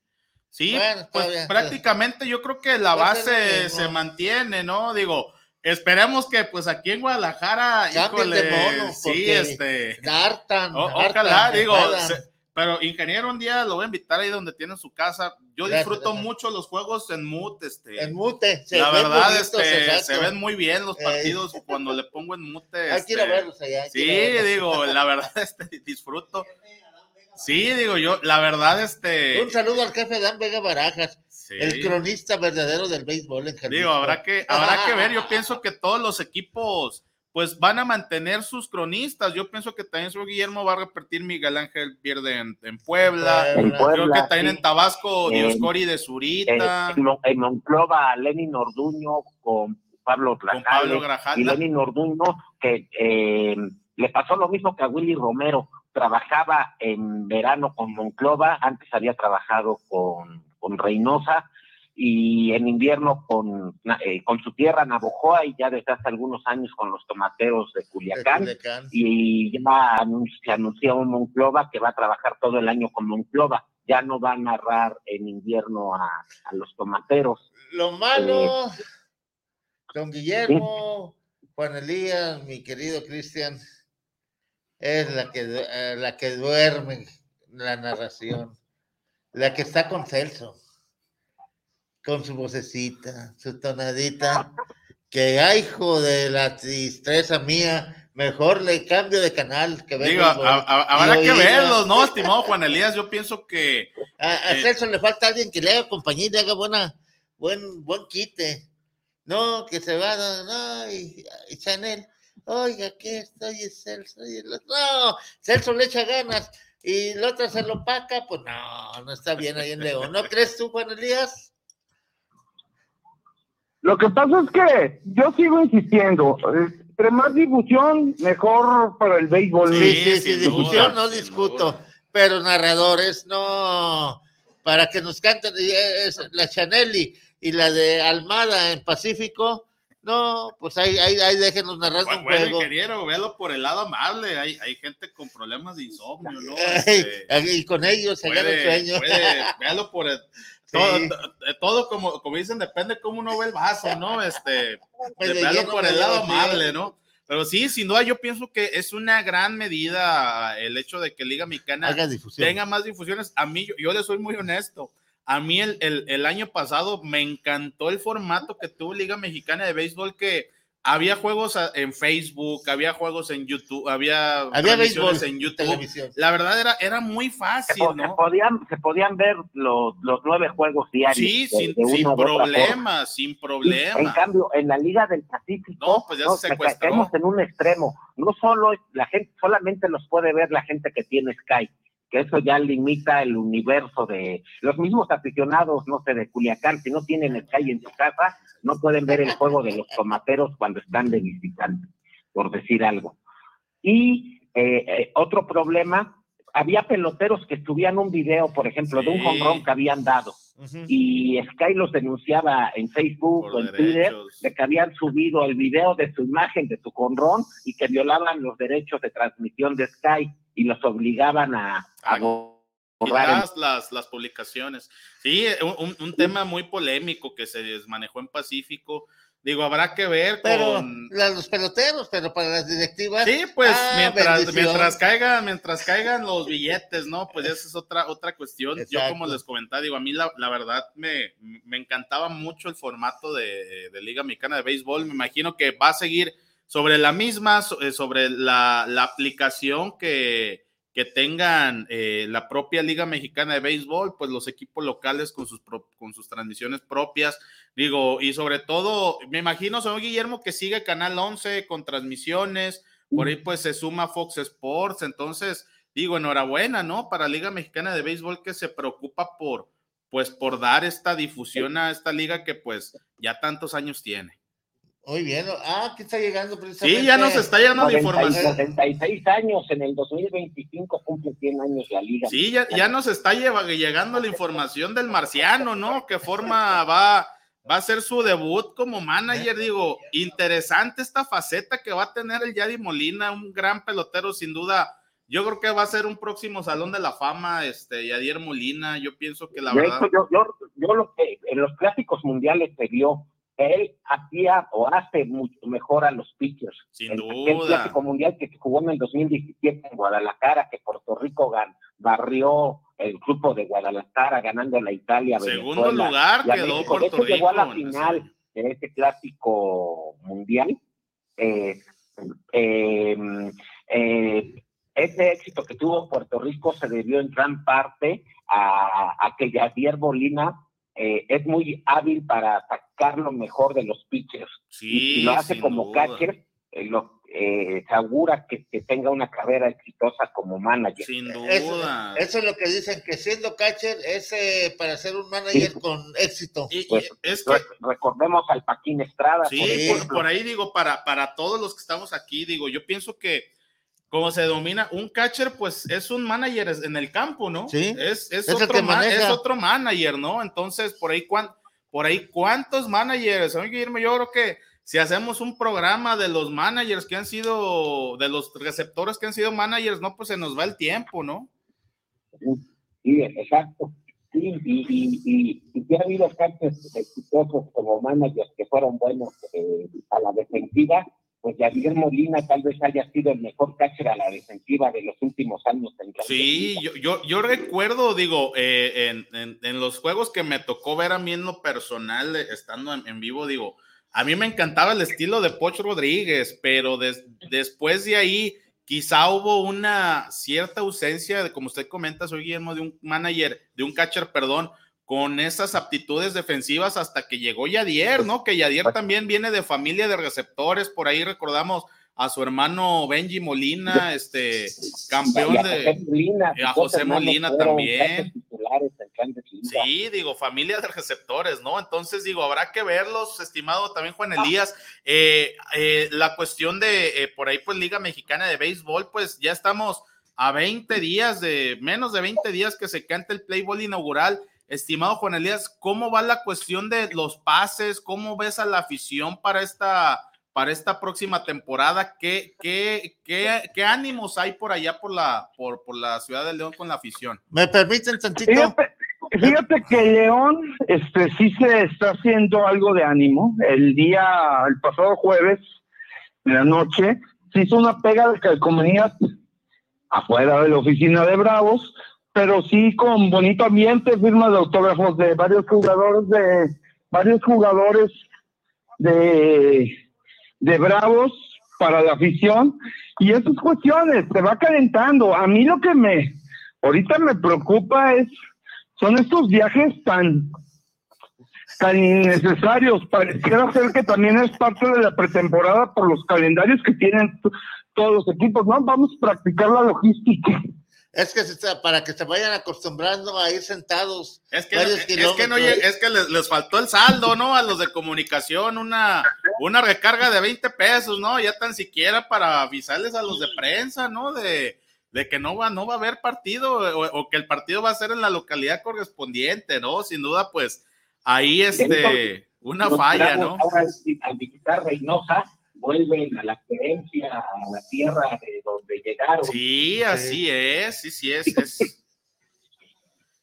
sí, Bueno, pues bien. prácticamente yo creo que la base se mantiene, ¿no? Digo, esperemos que pues aquí en Guadalajara, Cambien de híjole, mono, sí, este, Dartan, o- hartan, ojalá, digo, se- pero ingeniero un día lo voy a invitar ahí donde tiene su casa. Yo Gracias, disfruto gracias. mucho los juegos en mute, este. En mute, se la verdad, este, se ven muy bien los Eh. partidos cuando le pongo en mute. Hay que ir a este, verlos allá, Sí, verlos. digo, la verdad, este, disfruto. Sí, digo yo, la verdad, este. Un saludo al jefe Dan Vega Barajas. el cronista verdadero del béisbol en Jalisco. Digo, habrá que, habrá que ver. Yo pienso que todos los equipos pues van a mantener sus cronistas. Yo pienso que también su Guillermo va a repetir Miguel Ángel Pierde en, en Puebla. En Creo que Puebla, también sí. en Tabasco, Dioscori de Zurita. En, en Monclova, Lenin Orduño con. Pablo Grajales. Y Lenin Orduño, que eh, le pasó lo mismo que a Willy Romero. Trabajaba en verano con Monclova, antes había trabajado con, con Reynosa y en invierno con, eh, con su tierra Navojoa y ya desde hace algunos años con los tomateros de Culiacán. Culiacán. Y ya se anunció Monclova que va a trabajar todo el año con Monclova. Ya no va a narrar en invierno a, a los tomateros. Lo malo, don Guillermo, Juan Elías, mi querido Cristian, es la que, eh, la que duerme la narración, la que está con Celso, con su vocecita, su tonadita, que ay, hijo de la tristeza mía, mejor le cambio de canal que Digo, a- a- habrá que verlos, ¿no, estimado Juan Elías? Yo pienso que A, a Eh. Celso le falta alguien que le haga compañía y le haga buena, buen, buen quite. No, que se va, no, no, y, y Chanel, oiga, aquí estoy, es Celso. y el otro, no, Celso le echa ganas y el otro se lo paca, pues no, no está bien ahí en León. ¿No crees tú, Juan Elías? Lo que pasa es que yo sigo insistiendo, entre más difusión, mejor para el béisbol. Sí, sí, sí, difusión no discuto, pero narradores no, para que nos canten es la Chanelli y la de Almada en Pacífico, no, pues ahí, ahí, ahí déjenos narrar un Bueno, juego. ingeniero, véalo por el lado amable. Hay, hay gente con problemas de insomnio, ¿no? Este, y con ellos se gana el puede, sueño. puede, véalo por el. Todo, Sí. todo como, como dicen, depende cómo uno ve el vaso, ¿no? Este, Medio de véalo lleno, por el lado amable, ¿no? Pero sí, sin duda, yo pienso que es una gran medida el hecho de que Liga Mexicana tenga más difusiones. A mí, yo, yo le soy muy honesto. A mí el, el, el año pasado me encantó el formato que tuvo Liga Mexicana de Béisbol, que había juegos en Facebook, había juegos en YouTube, había, Había béisbol en en YouTube. televisión. La verdad era, era muy fácil, se ¿no? podían, se podían ver los, los nueve juegos diarios. Sí, de- sin, de sin u otra forma. problema, sin En problema. cambio, en la Liga del Pacífico, No, pues ya se me secuestró. caemos en un extremo. No solo la gente, solamente los puede ver la gente que tiene Sky, que eso ya limita el universo de los mismos aficionados, no sé, de Culiacán, si no tienen Sky en su casa, no pueden ver el juego de los tomateros cuando están de visitantes, por decir algo. Y eh, eh, otro problema, había peloteros que subían un video, por ejemplo, de un jonrón que habían dado y Sky los denunciaba en Facebook Por o en Twitter de que habían subido el video de su imagen de su conrón y que violaban los derechos de transmisión de Sky y los obligaban a, a bo- borrar las, las publicaciones. Sí, un, un- tema muy polémico que se manejó en Pacífico. Digo, habrá que ver Pero con. la- los peloteros, pero para las directivas. Sí, pues ah, mientras, mientras caigan, mientras caigan los billetes, ¿no? Pues esa es otra, otra cuestión. Yo como les comentaba, digo, a mí la, la verdad me, me encantaba mucho el formato de, de Liga Mexicana de Béisbol. Me imagino que va a seguir sobre la misma, eh, sobre la, la aplicación que, que tengan eh, la propia Liga Mexicana de Béisbol, pues los equipos locales con sus, pro- con sus transmisiones propias. Digo, y sobre todo, me imagino, señor Guillermo, que sigue Canal 11 con transmisiones, por ahí pues se suma Fox Sports, entonces, digo, enhorabuena, ¿no? Para Liga Mexicana de Béisbol que se preocupa por, pues, por dar esta difusión a esta liga que pues ya tantos años tiene. Muy bien. Ah, que está llegando precisamente. Sí, ya nos está llegando la 90 y información. 76 años, en el 2025 cumple 100 años la liga. Sí, ya, ya nos está llegando la información del marciano, ¿no? ¿Qué forma va, va a ser su debut como manager? Digo, interesante esta faceta que va a tener el Yadi Molina, un gran pelotero sin duda. Yo creo que va a ser un próximo salón de la fama, este, Yadier Molina. Yo pienso que la de verdad. hecho, yo, yo, yo lo que en los clásicos mundiales se vio, él hacía o hace mucho mejor a los pitchers. Sin el, duda. clásico mundial que se jugó en el 2017 en Guadalajara, que Puerto Rico gan- barrió el grupo de Guadalajara ganando a la Italia. Segundo Venezuela lugar quedó México. Puerto hecho, llegó a la Rico final de ese clásico mundial. Eh, eh, eh, ese éxito que tuvo Puerto Rico se debió en gran parte a, a que Javier Molina eh, es muy hábil para sacar lo mejor de los pitchers. Sí, y lo hace como duda. catcher, eh, lo eh, asegura que, que tenga una carrera exitosa como manager. Sin Eso, eso es lo que dicen, que siendo catcher es eh, para ser un manager con éxito. Pues, es re- recordemos al Paquín Estrada. Sí, por por, ejemplo. por ahí digo, para, para todos los que estamos aquí, digo, yo pienso que como se domina, un catcher, pues es un manager en el campo, ¿no? Sí, Es, es, es el otro, que ma- maneja. es otro manager, ¿no? Entonces, por ahí, cuán- por ahí ¿cuántos managers? Oye, Guillermo, yo creo que si hacemos un programa de los managers que han sido, de los receptores que han sido managers, no, pues se nos va el tiempo, ¿no? Sí, exacto. Y, y, y, y sí ha habido catchers exitosos como managers que fueron buenos eh, a la defensiva, pues Javier Molina tal vez haya sido el mejor catcher a la defensiva de los últimos años. En Sí, yo, yo, yo recuerdo, digo, eh, en, en- en los juegos que me tocó ver a mí en lo personal, eh, estando en, en vivo, digo, a mí me encantaba el estilo de Poch Rodríguez, pero des- después de ahí quizá hubo una cierta ausencia, de, como usted comenta, soy Guillermo, de un manager, de un catcher, perdón, con esas aptitudes defensivas hasta que llegó Yadier, ¿no? Que Yadier también viene de familia de receptores, por ahí recordamos a su hermano Benji Molina, este campeón a de José Molina, a José Molina también. Sí, digo, familia de receptores, ¿no? Entonces, digo, habrá que verlos, estimado también Juan Elías. Eh, eh, la cuestión de, eh, por ahí, pues, Liga Mexicana de Béisbol, pues ya estamos a 20 días, de menos de 20 días que se canta el Playboy inaugural. Estimado Juan Elías, ¿cómo va la cuestión de los pases? ¿Cómo ves a la afición para esta, para esta próxima temporada? ¿Qué, qué, qué, qué ánimos hay por allá por la, por, por la ciudad de León con la afición? ¿Me permiten tantito? Fíjate, fíjate que León este, sí se está haciendo algo de ánimo. El día, el pasado jueves, de la noche, se hizo una pega de calcomanía afuera de la oficina de Bravos, pero sí con bonito ambiente, firma de autógrafos de varios jugadores de varios jugadores de, de Bravos para la afición y esas cuestiones se va calentando. A mí lo que me ahorita me preocupa es son estos viajes tan tan innecesarios. Pareciera ser que también es parte de la pretemporada por los calendarios que tienen todos los equipos. No, vamos a practicar la logística. Es que se está- para que se vayan acostumbrando a ir sentados. Es que, varios es que no es que les, les faltó el saldo, ¿no? A los de comunicación, una, una recarga de 20 pesos, ¿no? Ya tan siquiera para avisarles a los de prensa, ¿no? De, de que no va, no va a haber partido o, o que el partido va a ser en la localidad correspondiente, ¿no? Sin duda, pues ahí este, una falla, ¿no? Ahora, al visitar Reynosa, vuelven a la creencia, a la tierra de donde llegaron. Sí, así es, sí, sí, es, es,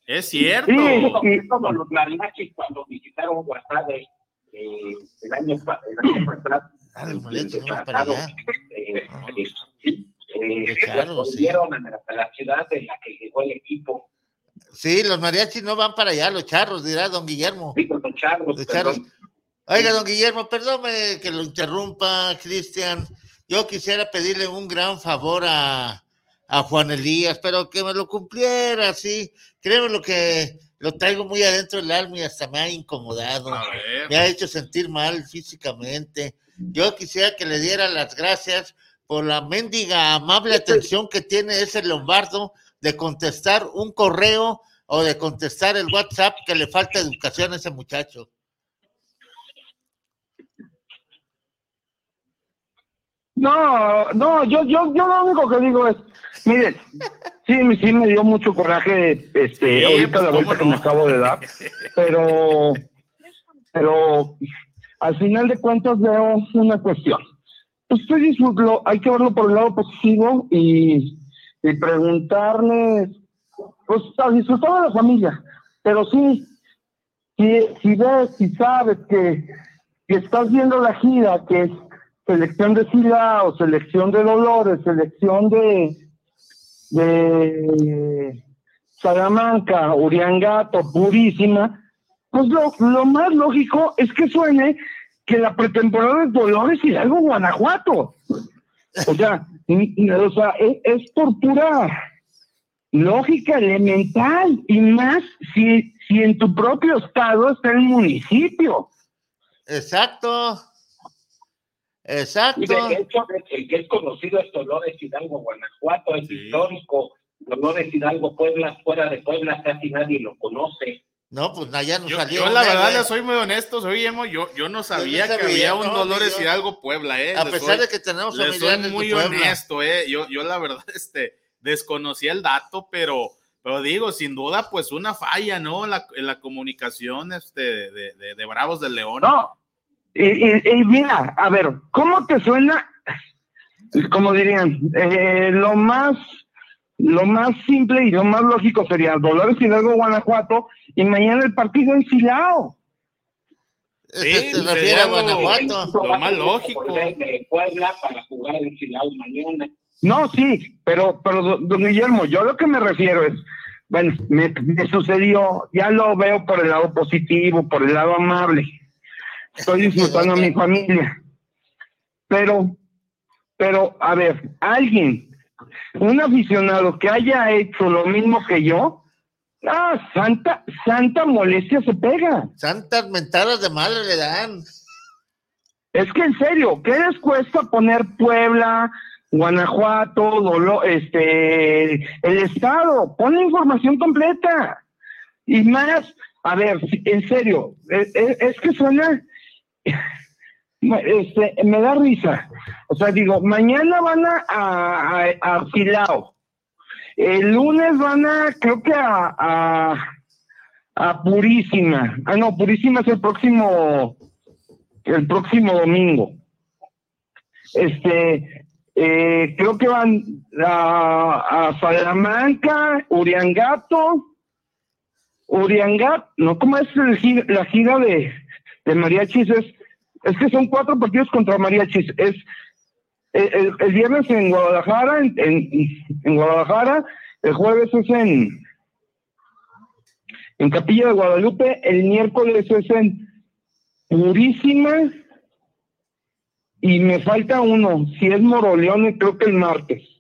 es cierto. Es como los mariachis cuando visitaron Guasave eh, el año el año pasado. eh, eh, sí, eh, Claro, sí. volvieron a la, ciudad de la que llegó el equipo. Sí, los mariachis no van para allá, los charros, dirá don Guillermo. los charros, Los charros. Oiga, don Guillermo, perdóneme que lo interrumpa, Cristian. Yo quisiera pedirle un gran favor a, a Juan Elías, pero que me lo cumpliera, sí. Créeme lo que lo traigo muy adentro del alma y hasta me ha incomodado. Me ha hecho sentir mal físicamente. Yo quisiera que le diera las gracias por la mendiga amable atención que tiene ese Lombardo de contestar un correo o de contestar el WhatsApp que le falta educación a ese muchacho. No, no, yo, yo, yo lo único que digo es, miren, sí, me- sí me dio mucho coraje, este, Sí, ahorita la ¿cómo vuelta que no? me acabo de dar, pero, pero al final de cuentas veo una cuestión. Estoy disfrutando, hay que verlo por el lado positivo y, y preguntarles, pues a disfrutar de la familia, pero sí, si, si ves, si sabes que, que estás viendo la gira, que es selección de Silao, selección de Dolores, selección de, de Salamanca, Uriangato, Purísima, pues lo, lo más lógico es que suene que la pretemporada es Dolores y algo Guanajuato. O sea, o sea es, es por pura lógica elemental y más si, si en tu propio estado está el municipio? Exacto. Exacto. Y de hecho, el que es conocido es Dolores Hidalgo, Guanajuato, es histórico. Dolores Hidalgo, Puebla, fuera de Puebla, casi nadie lo conoce. No, pues allá no Yo, salió. yo la verdad le soy muy honesto, soy Emo, yo, yo no sabía Yo no que sabía, había un no, Dolores ni yo. Hidalgo Puebla, eh. A Le pesar soy- de que tenemos familiares soy de muy Puebla. honesto, eh. Yo, yo la verdad, este, desconocía el dato, pero, pero digo, sin duda, pues una falla, ¿no? En la, en la comunicación, este, de, de, de Bravos del León. No. Y, y- y mira, a ver, ¿cómo te suena? Como dirían, eh, lo más lo más simple y lo más lógico sería Dolores Hidalgo, Guanajuato, y mañana el partido en Silao. Sí, se refiere a Guanajuato. Lo más lógico. De Puebla para jugar en Silao mañana. No, sí, pero, pero do- don Guillermo, yo lo que me refiero es, bueno, me, me sucedió, ya lo veo por el lado positivo, por el lado amable. Estoy disfrutando a mi familia. Pero, pero, a ver, alguien, un aficionado que haya hecho lo mismo que yo, ah, santa, santa molestia se pega. Santas mentadas de madre le dan. Es que en serio, ¿qué les cuesta poner Puebla, Guanajuato, Dolo- este, el estado? Pon la información completa. Y más, a ver, en serio, es, es- es que suena, este, me da risa. O sea, digo, mañana van a, a. El lunes van a, creo que a, a, Purísima. Ah, no, Purísima es el próximo, el próximo domingo. Este, eh, creo que van a, a Salamanca, Uriangato, Uriangato, no, ¿cómo es el la gira de, de mariachis? Es, es que son cuatro partidos contra mariachis. Es el, el- viernes en Guadalajara, en, en, en Guadalajara, el jueves es en, en Capilla de Guadalupe, el miércoles es en Purísima y me falta uno, si es Moroleón, creo que el martes.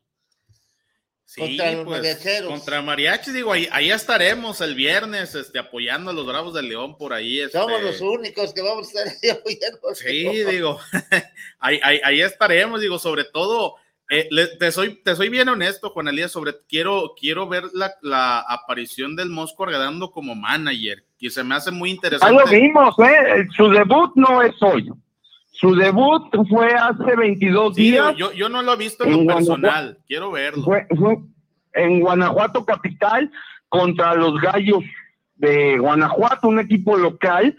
Sí, Contra los pues, mariacheros. contra Mariachi, digo, ahí, ahí estaremos el viernes, este, apoyando a los Bravos del León por ahí. Este, Somos los únicos que vamos a estar ahí apoyando. Sí, digo, ahí, ahí, ahí estaremos, digo, sobre todo, eh, le- te, soy, te soy bien honesto, Juan Elías, sobre, quiero, quiero ver la, la aparición del Mosco Argadando como manager, que se me hace muy Ah, interesante. lo vimos, ¿eh? Su debut no es hoy. Su debut fue hace 22 Sí, digo, días. yo, yo no lo he visto en lo En Guanajuato. personal, quiero verlo. Fue, fue en Guanajuato Capital contra los Gallos de Guanajuato, un equipo local,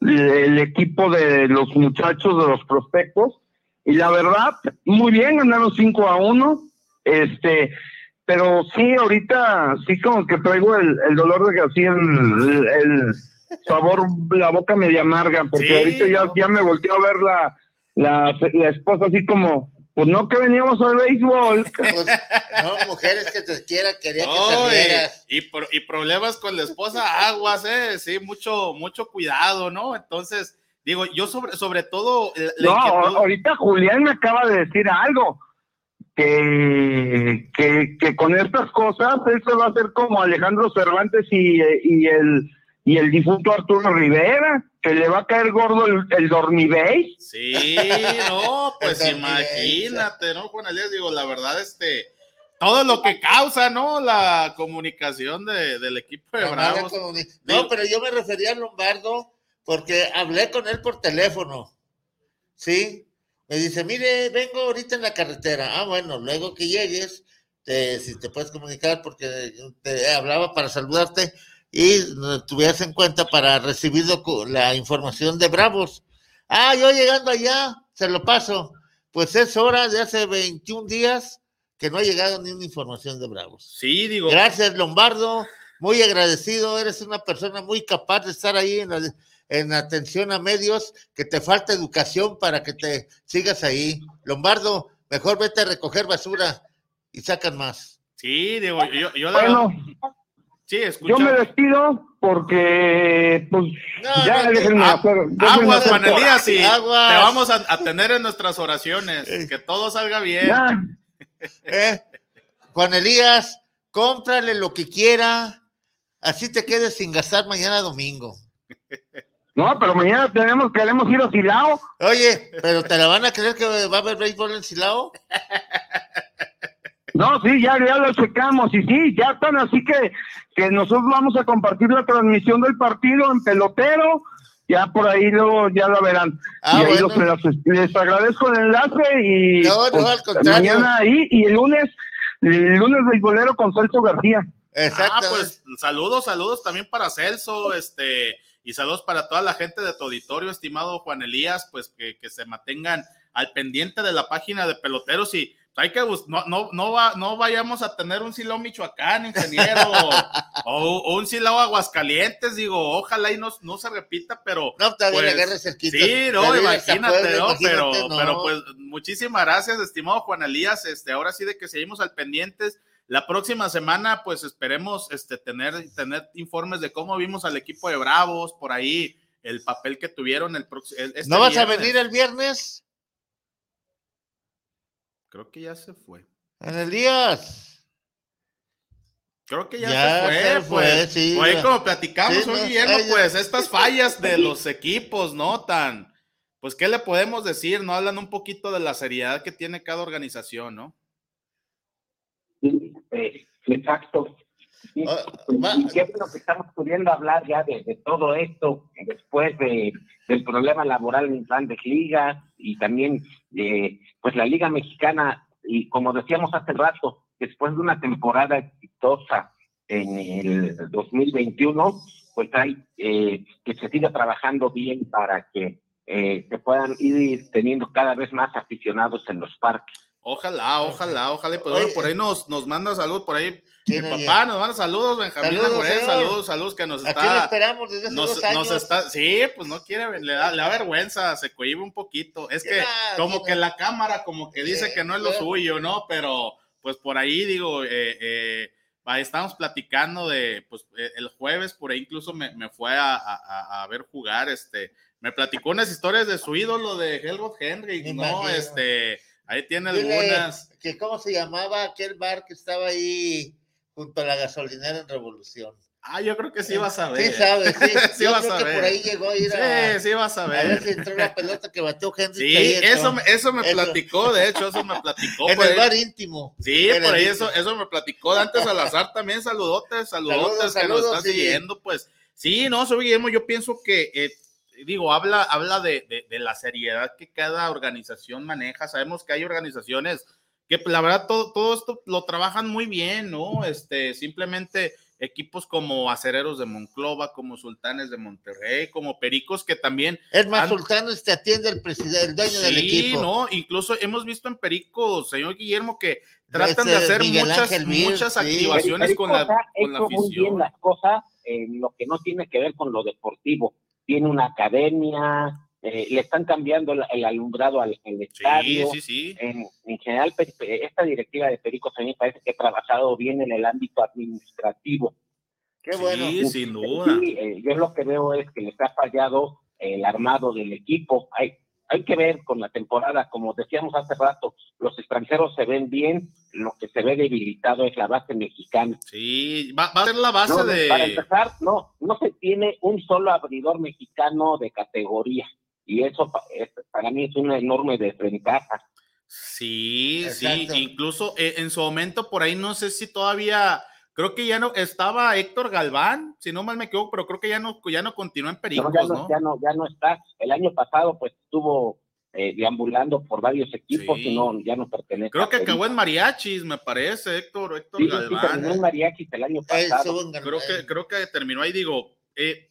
el equipo de los muchachos de los prospectos. Y la verdad, muy bien, ganaron 5 a 1. Este, pero sí, ahorita sí como que traigo el, el dolor de que así el, el sabor, la boca media amarga, porque Sí, ahorita ya, ya me volteó a ver la, la, la esposa así como, pues no que veníamos al béisbol. Pues, no, mujeres que te quieran, quería que te y, y pro- y problemas con la esposa, aguas, eh, sí, mucho, mucho cuidado, ¿no? Entonces, digo, yo sobre, sobre todo, la- la No, inquietud- ahorita Julián me acaba de decir algo. Que, que, que con estas cosas se va a hacer como Alejandro Cervantes y, y el y el difunto Arturo Rivera, que le va a caer gordo el, el dormibéis. Sí, no, pues imagínate, ¿no, Juan Elías? Digo, la verdad, este, todo lo que causa, ¿no? La comunicación de- del equipo de La Bravos. No, pero yo me refería a Lombardo porque hablé con él por teléfono. ¿Sí? Me dice, mire, vengo ahorita en la carretera. Ah, bueno, luego que llegues, te- si te puedes comunicar, porque te hablaba para saludarte y tuvieras en cuenta para recibir la información de Bravos. Ah, yo llegando allá, se lo paso. Pues es hora de hace 21 días que no ha llegado ni una información de Bravos. Sí, digo. Gracias, Lombardo. Muy agradecido. Eres una persona muy capaz de estar ahí en, la- en atención a medios, que te falta educación para que te sigas ahí. Lombardo, mejor vete a recoger basura y sacan más. Sí, digo, yo, yo Bueno, Sí, yo escucha. me despido porque, pues, ya no, déjenme Ah, hacer. déjenme Aguas, hacer- Juan Elías, y Aguas. te vamos a, a tener en nuestras oraciones. Que todo salga bien. Ya. ¿Eh? Juan Elías, cómprale lo que quiera así te quedes sin gastar mañana domingo. No, pero mañana tenemos, queremos ir a Silao. Oye, pero ¿te la van a creer que va a haber béisbol en Silao? No, sí, ya, ya lo checamos y sí, ya están, así que, que nosotros vamos a compartir la transmisión del partido en pelotero, ya por ahí luego ya lo verán. Ah, y ahí bueno. los- les, les agradezco el enlace y No, no, pues, al contrario. mañana ahí y el lunes, el lunes beisbolero con Celso García. Ah, pues saludos, saludos también para Celso, este, y saludos para toda la gente de tu auditorio, estimado Juan Elías, pues que, que se mantengan al pendiente de la página de peloteros y hay que no, no, no, va, no vayamos a tener un Silao Michoacán, ingeniero, o, o un Silao Aguascalientes, digo, ojalá y no, no se repita, pero No, todavía pues, es cerquita. Sí, no, imagínate, ¿no? imagínate, pero, no. pero pues muchísimas gracias, estimado Juan Elías. Este, ahora sí de que seguimos al pendientes. La próxima semana, pues esperemos este, tener, tener informes de cómo vimos al equipo de Bravos, por ahí, el papel que tuvieron el próximo. ¿No vas a venir el viernes? Creo que ya se fue. En el Díaz. Creo que ya, Ya se fue, se fue, pues. sí, ya. como platicamos Sí, hoy, no, Guillermo, ella- pues estas fallas de los equipos, ¿no? Tan, pues, ¿qué le podemos decir? No hablan un poquito de la seriedad que tiene cada organización, ¿no? Eh, exacto. Y, Ah, y qué bueno que estamos pudiendo hablar ya de, de todo esto después de, del problema laboral en grandes ligas y también de pues la Liga Mexicana y como decíamos hace rato, después de una temporada exitosa en el 2021, pues hay eh, que se siga trabajando bien para que eh, se puedan ir teniendo cada vez más aficionados en los parques. Ojalá, ojalá, ojalá. y Pues bueno, por ahí nos, nos manda saludos, por ahí. Mi papá nos manda saludos, Benjamín Saludos, saludos, saludos que nos Aquí está. lo esperamos desde hace nos, dos años. nos está, sí, pues no quiere, le da, le da vergüenza, se cohibe un poquito. Es que como que la cámara como que dice que no es lo suyo, ¿no? Pero pues por ahí digo, eh, eh, ahí estamos platicando de, pues eh, el jueves por ahí incluso me, me fue a, a- ver jugar, este, me platicó unas historias de su ídolo de Helmut Henry, ¿no? imagino. Este, ahí tiene Dile algunas. Que cómo se llamaba aquel bar que estaba ahí junto a la gasolinera en Revolución. Ah, yo creo que sí vas a ver. Sí, sabes, sí. Sí Yo vas creo a que ver. por ahí llegó a ir a. Sí, sí vas a A ver. ver si entró la pelota que batió Henry. Sí, eso, me- eso me platicó, de hecho, eso me platicó. En el bar íntimo. Sí, En por ahí íntimo. eso, eso me platicó Dante Salazar también, saludotes, saludotes Saludos, que nos saludos, están sí. siguiendo, pues sí, no, soy Guillermo, yo pienso que, eh, digo, habla, habla de, de- de la seriedad que cada organización maneja, sabemos que hay organizaciones que pues, la verdad todo, todo esto lo trabajan muy bien, ¿no? Este, simplemente equipos como Acereros de Monclova, como Sultanes de Monterrey, como Pericos que también... Es más, han- Sultanes te atiende el presidente, el dueño del Sí, equipo. no, incluso hemos visto en Perico, señor Guillermo, que tratan de hacer Miguel muchas, Mir, muchas sí. activaciones con la, ha con la hecho muy bien afición. las cosas en lo que no tiene que ver con lo deportivo. Tiene una academia, eh, le están cambiando el, el alumbrado al, al estadio. sí, sí. En, en general, pe- esta directiva de Perico a mí parece que ha trabajado bien en el ámbito administrativo. Qué bueno. Sí, sin duda. Sí, eh, yo lo que veo es que les ha fallado el armado del equipo. Hay, hay que ver con la temporada, como decíamos hace rato, los extranjeros se ven bien, lo que se ve debilitado es la base mexicana. Sí, va, va a ser la base No, de... Para empezar, no, no se tiene un solo abridor mexicano de categoría. Y eso pa- es- para mí es una enorme desventaja. Sí, Exacto. sí, incluso eh, en su momento por ahí no sé si todavía, creo que ya no, estaba Héctor Galván, si no mal me equivoco, pero creo que ya no, ya no continúa en Pericos, No, ya, no, ¿no? ya, no, ya no está. El año pasado pues estuvo eh, deambulando por varios equipos Sí. y no, ya no pertenece. Creo que acabó en mariachis, me parece, Héctor, Héctor Sí, sí, Galván. terminó en mariachis el año pasado. creo que creo que terminó ahí digo eh,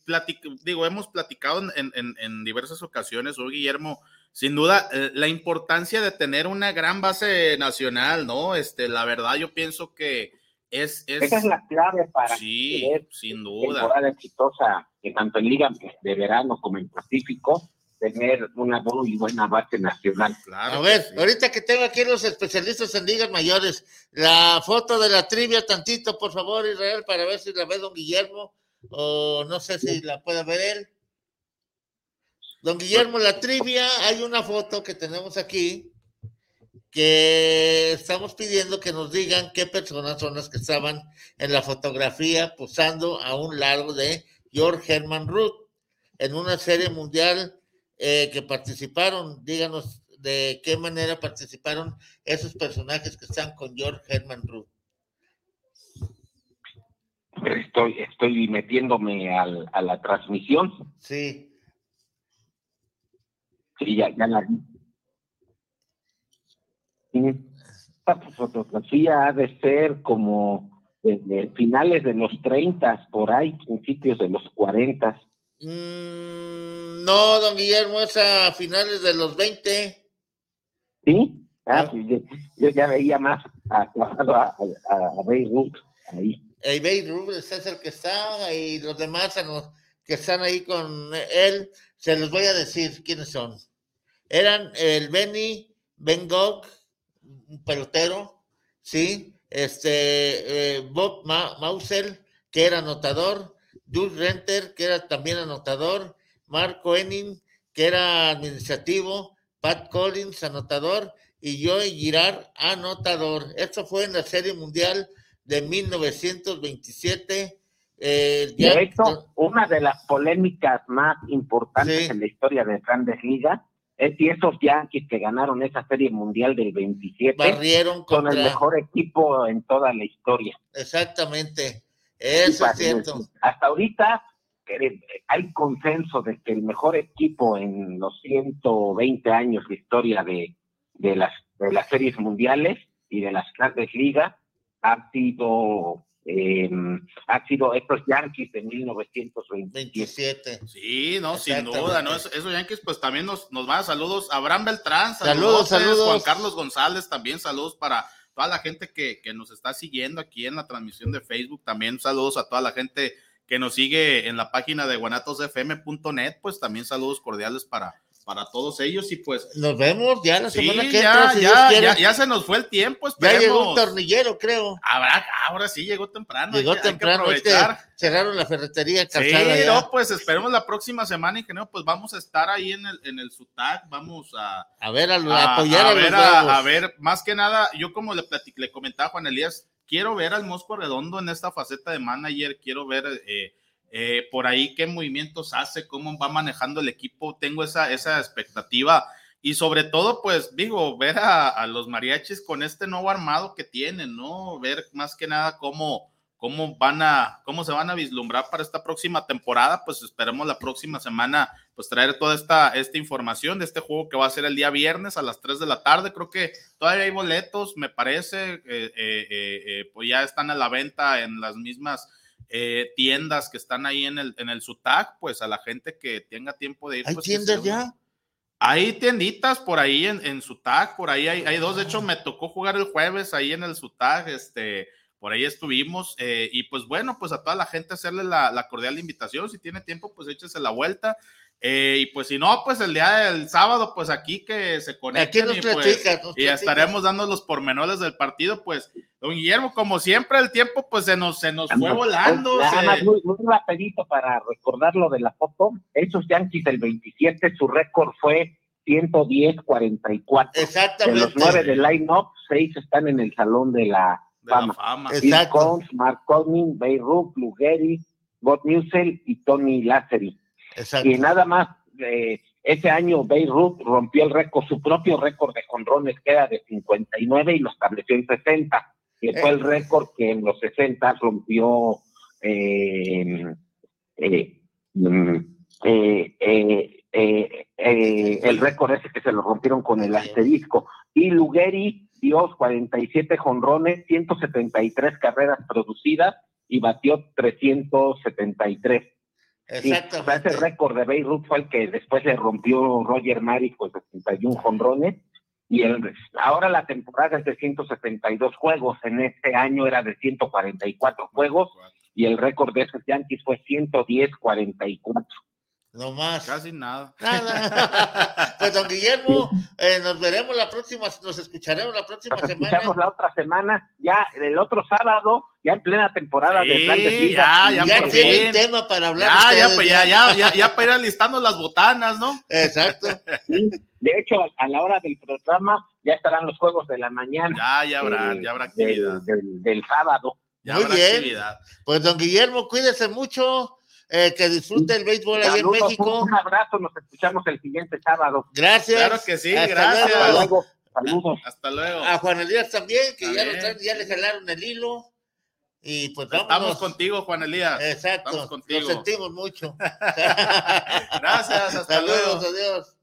digo hemos platicado en, en- en diversas ocasiones hoy Guillermo sin duda eh, la importancia de tener una gran base nacional no este la verdad yo pienso que es, es Esa es la clave para sí tener sin duda temporada exitosa, que tanto en Liga de Verano como en Pacífico, tener una muy buena base nacional. A ver, ahorita que tengo aquí los especialistas en ligas mayores, la foto de la trivia tantito, por favor, Israel, para ver si la ve don Guillermo, o no sé si la puede ver él. Don Guillermo, la trivia, hay una foto que tenemos aquí, que estamos pidiendo que nos digan qué personas son las que estaban en la fotografía posando a un lado de George Herman Ruth en una serie mundial eh, que participaron. Díganos de qué manera participaron esos personajes que están con George Herman Ruth. Estoy, estoy metiéndome al, a la transmisión. Sí. Sí, ya, ya la vi. Esta fotografía ha de ser como desde finales de los 30, por ahí, principios de los 40. Mm, no, don Guillermo, es a finales de los 20. ¿Sí? Ah, pues yo, yo ya veía más a, a, a, a Beirut ahí. El Beirut es el que está y los demás que están ahí con él, se los voy a decir quiénes son. Eran el Benny Ben Gogh, un pelotero, ¿sí? Este, eh, Bob Ma Mausel, que era anotador, Jules Renter, que era también anotador, Marco Enning, que era administrativo, Pat Collins, anotador, y Joey Girard, anotador. Esto fue en la Serie Mundial de 1927. Eh, ya- De hecho, una de las polémicas más importantes en la historia de Grandes Ligas es si esos Yankees que ganaron esa serie mundial del 27 Barrieron son el contra- mejor equipo en toda la historia. Exactamente. Eso es cierto. Hasta ahorita eh, hay consenso de que el mejor equipo en los 120 años de historia de, de, las, de las series mundiales y de las grandes ligas ha sido, eh, ha sido estos Yankees de 1927. Sí, no, sin duda, ¿no? Eso- Esos Yankees, pues también nos, nos van a saludos. Abraham Beltrán, Saludos, saludos. Juan Carlos González, también saludos para toda la gente que, que nos está siguiendo aquí en la transmisión de Facebook. También saludos a toda la gente que nos sigue en la página de guanatosfm.net, pues también saludos cordiales para, para todos ellos. Y pues, Nos vemos ya la sí, semana que ya, entra, si ya, ya, ya se nos fue el tiempo. Ya llegó un esperemos. tornillero, creo. Habrá, ahora sí llegó temprano. Llegó hay temprano, es que aprovechar. cerraron la ferretería Sí, calzada ya. no, pues esperemos la próxima semana, ingeniero, pues vamos a estar ahí en el, en el SUTAC, vamos a, A ver, a, a apoyar a, los ver, a, a ver, más que nada, yo como le, platic- le comentaba a Juan Elías, quiero ver al Mosco Redondo en esta faceta de manager, quiero ver eh, eh, por ahí qué movimientos hace, cómo va manejando el equipo, tengo esa, esa expectativa. Y sobre todo, pues digo, ver a, los mariachis con este nuevo armado que tienen, ¿no? Ver más que nada cómo, cómo van a, cómo se van a vislumbrar para esta próxima temporada, pues esperemos la próxima semana, pues traer toda esta, esta información de este juego que va a ser el día viernes a las 3 de la tarde, creo que todavía hay boletos, me parece, eh, eh, pues ya están a la venta en las mismas eh, tiendas que están ahí en el, en el SUTAC, pues a la gente que tenga tiempo de ir. ¿Hay pues, tiendas ya? hay tienditas por ahí en, en Sutag, por ahí hay, hay dos. De hecho, me tocó jugar el jueves ahí en el Sutag, este, por ahí estuvimos. eh, y pues bueno, pues a toda la gente hacerle la, la cordial invitación. Si tiene tiempo, pues échese la vuelta. Eh, y pues si no, pues el día del sábado, pues aquí que se conecten nos y, pues, platicas, nos y platicas. estaremos dando los pormenores del partido. Pues, don Guillermo, como siempre, el tiempo pues se nos, se nos fue volando. Nada se- más muy, muy rapidito para recordar lo de la foto. Esos Yankees del 27, su récord fue 110-44. Exactamente. De los nueve del line-up, seis están en el Salón de la De la Fama. fama. Bill Exacto. Combs, Mark Conning, Bay Rook, Lou Gehrig, Bob Newsell y Tony Lazzeri. Exacto. Y nada más, eh, ese año Beirut rompió el récord, su propio récord de jonrones que era de 59 y lo estableció en 60, que fue el récord que en los 60 rompió eh, eh, mm, eh, eh, eh, eh, el récord ese que se lo rompieron con el asterisco. Y Lugeri dio 47 jonrones, 173 carreras producidas y batió 373. Sí, Exactamente. ese récord de Beirut fue el que después le rompió Roger Maris con 61 jonrones. Y el, ahora la temporada es de 172 juegos. En este año era de 144 juegos. Y el récord de esos Yankees fue 110-44. No más. Casi nada. Nada. pues don Guillermo, eh, nos veremos la próxima, nos escucharemos la próxima Nos semana. escuchamos la otra semana, ya el otro sábado, ya en plena temporada de Sí, Grandes Ligas. ya, ya, Ya tienen tema para hablar. Ya, ya, pues ya, ya, ya, ya para ir alistando las botanas, ¿no? Exacto. Sí, De hecho, a la hora del programa ya estarán los juegos de la mañana. Ya, ya habrá, eh, ya habrá del, actividad. del- del sábado. Ya Muy habrá bien. actividad. Pues don Guillermo, cuídese mucho, eh, que disfrute el béisbol allá en México. Un abrazo, nos escuchamos el siguiente sábado. Gracias. Claro que sí, Hasta gracias. luego. Hasta luego. Saludos. Hasta luego. A Juan Elías también, que ya, También. lo traen- ya le jalaron el hilo. Y pues Estamos vámonos. contigo, Juan Elías. Exacto. Estamos contigo. Lo sentimos mucho. Gracias, hasta Saludos, luego. adiós.